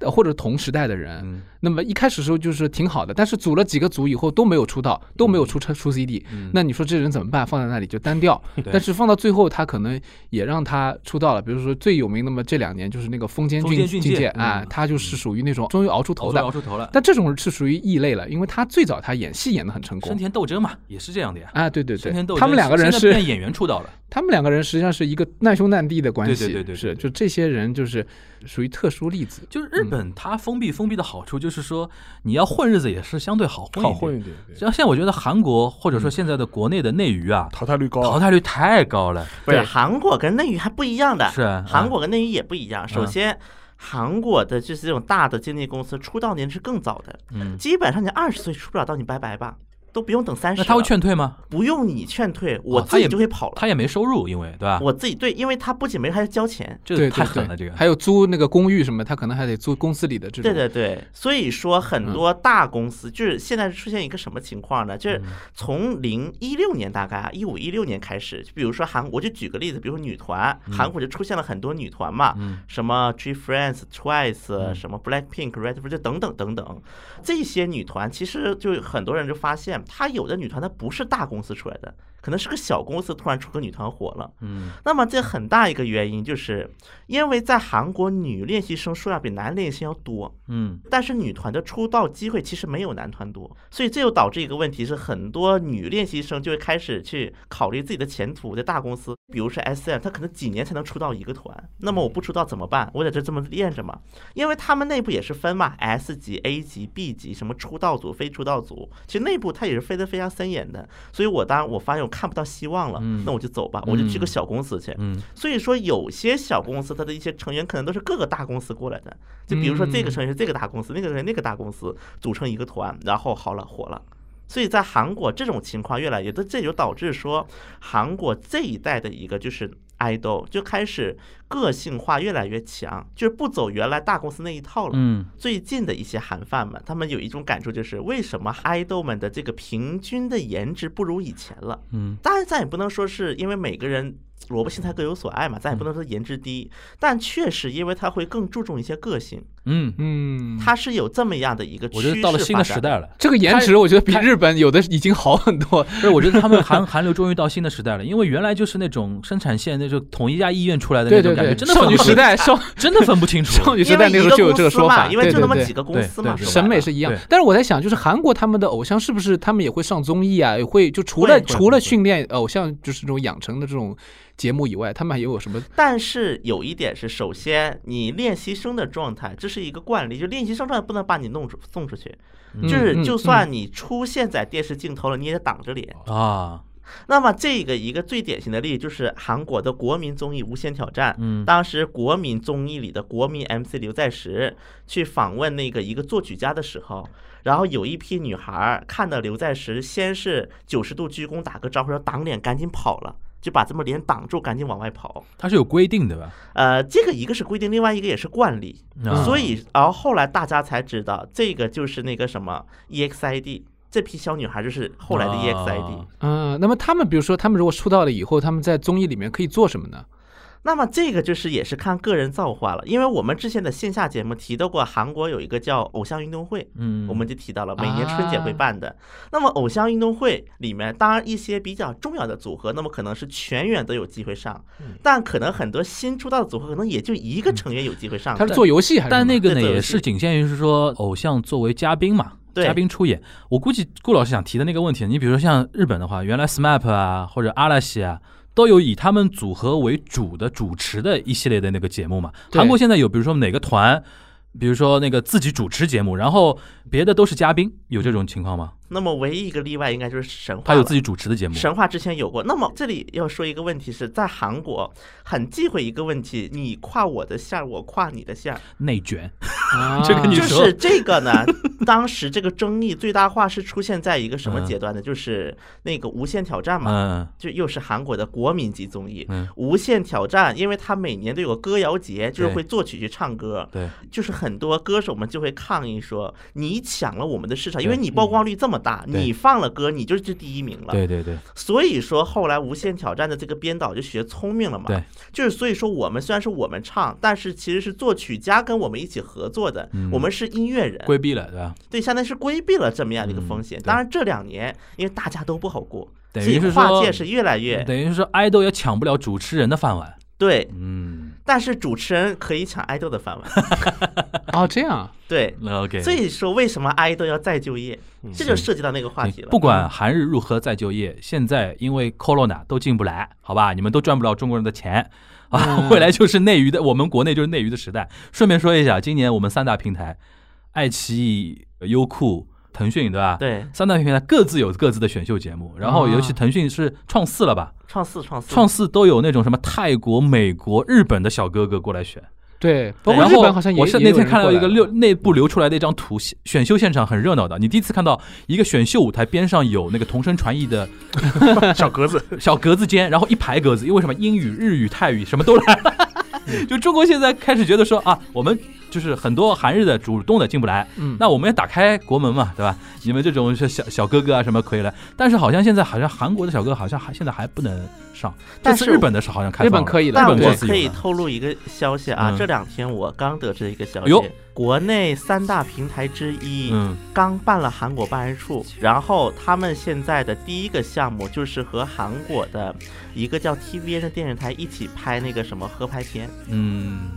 或者同时代的人，嗯那么一开始时候就是挺好的，但是组了几个组以后都没有出道，都没有出车出 CD，、嗯那你说这人怎么办？放在那里就单调。但是放到最后，他可能也让他出道了。比如说最有名的嘛，这两年就是那个风间俊俊介啊嗯，他就是属于那种终于熬出头的熬。出头了。但这种是属于异类了，因为他最早他演戏演的很成功生功田斗真嘛，也是这样的呀。啊，对对对他们两个人是变演员出道了，他们两个人实际上是一个难兄难弟的关系，对对对对对是对就这些人就是属于特殊例子。就是日本它封闭封闭的好处就是说，你要混日子也是相对好混一点。好混一点，像现在我觉得韩国或者说现在的国内的内娱啊，淘汰率高，淘汰率太高了。不是对。韩国跟内娱还不一样的，是啊。韩国跟内娱也不一样。首嗯先，韩国的就是这种大的经纪公司出道年是更早的，嗯，基本上你二十岁出不了道，你拜拜吧，都不用等三十。那他会劝退吗？不用你劝退，我自己就会跑了。他也没收入，因为对吧？我自己对，因为他不仅没还要交钱。这个太狠了，这个。还有租那个公寓什么，他可能还得租公司里的这种。对对对，所以说很多大公司就是现在出现一个什么情况呢？就是从零一六年大概啊一五一六年开始，就比如说韩，我就举个例子，比如说女团，韩国就出现了很多女团嘛，嗯什么 G Friends、Twice、什么 Blackpink、Red Velvet 等等等等，这些女团其实就很多人就发现，他有的女团她不是大公司出来的，可能是个小公司突然出个女团火了。嗯那么这很大一个原因就是因为在韩国女练习生数量比男练习生要多，嗯但是女团的出道机会其实没有男团多，所以这又导致一个问题是，很多女练习生就会开始去考虑自己的前途，在大公司，比如说 S M，她可能几年才能出道一个团，那么我不出道怎么办？我在这这么练着嘛，因为他们内部也是分嘛，S 级、A 级、B 级，什么出道组、非出道组，其实内部它也是分得非常森严的，所以我当然我发现我看不到希望了，嗯。那我就走吧，我就去个嗯。小公司去，嗯。所以说，有些小公司它的一些成员可能都是各个大公司过来的，就比如说这个成员是这个大公司，那个人那个大公司组成一个团，然后好了火了。所以在韩国这种情况越来越多，这就导致说韩国这一代的一个就是爱豆就开始个性化越来越强，就是不走原来大公司那一套了。嗯最近的一些韩范们，他们有一种感触，就是为什么爱豆们的这个平均的颜值不如以前了？嗯当然，咱也不能说是因为每个人萝卜青菜各有所爱嘛，咱也不能说颜值低，但确实因为他会更注重一些个性，嗯，嗯，它是有这么样的一个趋我觉得到了新的时代了。这个颜值，我觉得比日本有的已经好很多。不是，我觉得他们韩 [laughs] 韩流终于到新的时代了，因为原来就是那种生产线那种统一家医院出来的那对对对，种感觉，真的少女时代少真的分不清楚。少女时 [laughs] [laughs] 因为一代那时候就有这个说法，因为就那么几个公司嘛，审美是一样。但是我在想，就是韩国他们的偶像是不是他们也会上综艺啊？也会就除了除了训练偶像就是这种养成的这种节目以外，他们还有什么？但是有一点是，首先你练习生的状态，这是一个惯例，就练习生状态不能把你弄出送出去，嗯就是嗯就算你出现在电视镜头了，你也得挡着脸。啊，那么这个一个最典型的例子就是韩国的国民综艺《无限挑战》。嗯当时国民综艺里的国民 MC 刘在石去访问那个一个作曲家的时候，然后有一批女孩儿看到刘在石，先是九十度鞠躬打个招呼，说挡脸，赶紧跑了。就把这么脸挡住，赶紧往外跑。它是有规定的吧？呃，这个一个是规定，另外一个也是惯例。啊所以，然后后来大家才知道，这个就是那个什么 EXID，这批小女孩就是后来的 E EXID。啊嗯，那么他们比如说，他们如果出道了以后，他们在综艺里面可以做什么呢？那么这个就是也是看个人造化了，因为我们之前的线下节目提到过，韩国有一个叫偶像运动会，嗯，我们就提到了每年春节会办的。那么偶像运动会里面，当然一些比较重要的组合，那么可能是全员都有机会上，但可能很多新出道的组合，可能也就一个成员有机会上。他是做游戏还是？但那个呢，也是仅限于是说偶像作为嘉宾嘛，对嘉宾出演。我估计顾老师想提的那个问题，你比如说像日本的话，原来 SMAP 啊或者阿拉西啊。都有以他们组合为主的主持的一系列的那个节目嘛。韩国现在有，比如说哪个团，比如说那个自己主持节目，然后别的都是嘉宾，有这种情况吗？那么唯一一个例外应该就是神话。他有自己主持的节目，神话之前有过。那么这里要说一个问题是在韩国很忌讳一个问题：你跨我的线儿，我跨你的线儿。内卷。啊 [laughs] 这个你说就是这个呢，当时这个争议最大化是出现在一个什么阶段呢？就是那个《无限挑战》嘛，嗯就又是韩国的国民级综艺。嗯，无限挑战，因为它每年都有歌谣节，就是会作曲去唱歌，对，就是很多歌手们就会抗议说，你抢了我们的市场，因为你曝光率这么大，你放了歌，你就是第一名了。对对对。所以说后来无限挑战的这个编导就学聪明了嘛，对，就是所以说我们虽然是我们唱，但是其实是作曲家跟我们一起合作的，嗯。我们是音乐人，规避了，对吧？对，相当于是规避了这么样的一个风险。嗯当然这两年因为大家都不好过，等于是说跨界是越来越等于是说爱豆也抢不了主持人的饭碗。对，嗯但是主持人可以抢爱豆的饭碗，[laughs] 哦，这样，对。，OK。所以说，为什么爱豆要再就业？这就涉及到那个话题了。不管韩日如何再就业，现在因为 Corona 都进不来，好吧，你们都赚不了中国人的钱啊，[laughs] 嗯未来就是内娱的，我们国内就是内娱的时代。顺便说一下，今年我们三大平台，爱奇艺、优酷、腾讯，对吧？。对，三大平台各自有各自的选秀节目，然后啊尤其腾讯是创四了吧？创四创四创四都有那种什么泰国、美国、日本的小哥哥过来选。对，包括然后日本好像也我是那天看到一个六内部流出来的一张图，选选秀现场很热闹的。你第一次看到一个选秀舞台边上有那个同声传译的 [laughs] 小格子，小格子间，然后一排格子，因为什么英语、日语、泰语什么都来了。[laughs] 就中国现在开始觉得说啊，我们就是很多韩日的主动的进不来，嗯，那我们也打开国门嘛，对吧？你们这种是小小哥哥啊什么可以来，但是好像现在好像韩国的小哥好像还现在还不能上，但是日本的是好像开放日本可以了。但日本我可以透露一个消息啊，嗯。这两天我刚得知一个消息，国内三大平台之一，嗯。刚办了韩国办事处，然后他们现在的第一个项目就是和韩国的一个叫 TVN 的电视台一起拍那个什么合拍片。嗯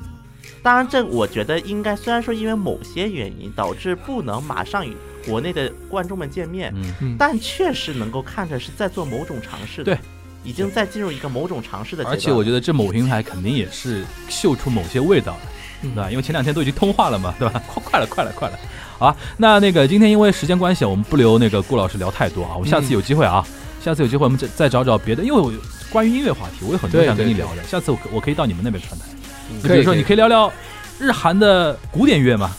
当然，这我觉得应该，虽然说因为某些原因导致不能马上与国内的观众们见面，嗯，嗯但确实能够看着是在做某种尝试的，对，已经在进入一个某种尝试的阶段。而且我觉得这某平台肯定也是嗅出某些味道来。嗯对吧？因为前两天都已经通话了嘛，对吧？[laughs] 快快了，快了，快了。好啊，那那个今天因为时间关系，我们不留那个顾老师聊太多啊。我们下次有机会啊，下次有机会我们再再找找别的，因为我关于音乐话题，我有很多想跟你对聊的。下次我我可以到你们那边串台，比如说你可以聊聊日韩的古典乐嘛，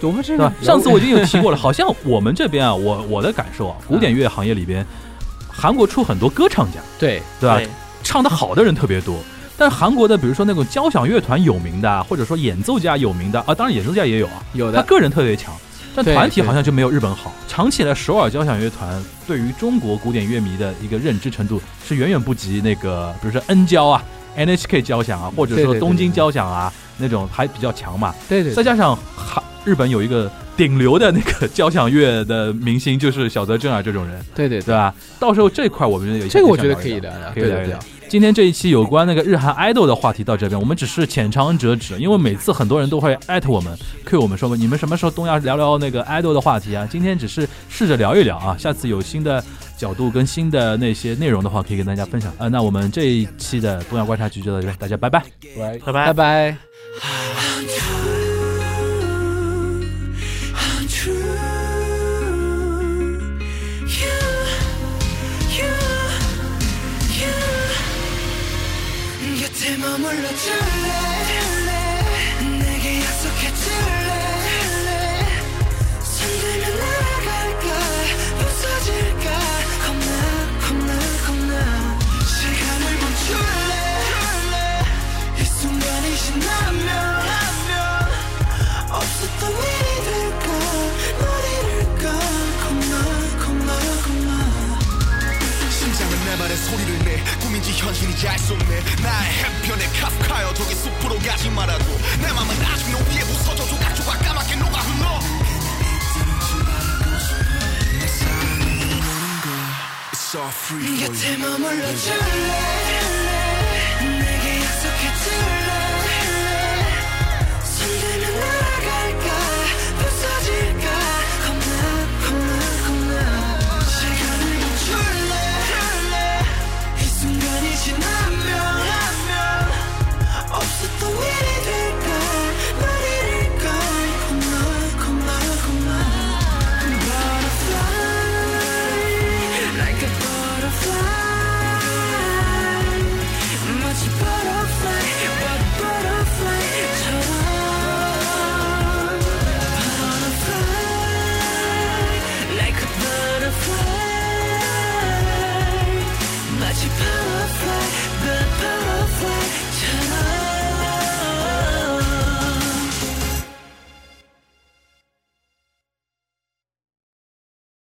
我们这个对吧？上次我已经有提过了，[laughs] 好像我们这边啊，我我的感受啊，古典乐行业里边，韩国出很多歌唱家，对对吧？对唱的好的人特别多。但是韩国的，比如说那种交响乐团有名的啊，或者说演奏家有名的啊，当然演奏家也有啊，有的他个人特别强，但团体好像就没有日本好。长期以来，首尔交响乐团对于中国古典乐迷的一个认知程度是远远不及那个，比如说 N 交啊、NHK 交响啊，或者说东京交响啊那种还比较强嘛。对对再加上韩日本有一个顶流的那个交响乐的明星，就是小泽征尔这种人，对对对吧？到时候这块我们也这个我觉得可以聊聊，可以聊一聊。今天这一期有关那个日韩 idol 的话题到这边，我们只是浅尝辄止，因为每次很多人都会艾特我们，Q 我们说你们什么时候东亚聊聊那个 idol 的话题啊？今天只是试着聊一聊啊，下次有新的角度更新的那些内容的话，可以跟大家分享。呃，那我们这一期的东亚观察局就到这，大家拜拜，拜拜拜拜。 수 없네. 나의 해변에 카프카여 저기 숲으로 가지 말아도 내 맘은 아직 노비에 부서져 조각조각 까맣게 녹아 흘러. You. 곁에 머물러 줄래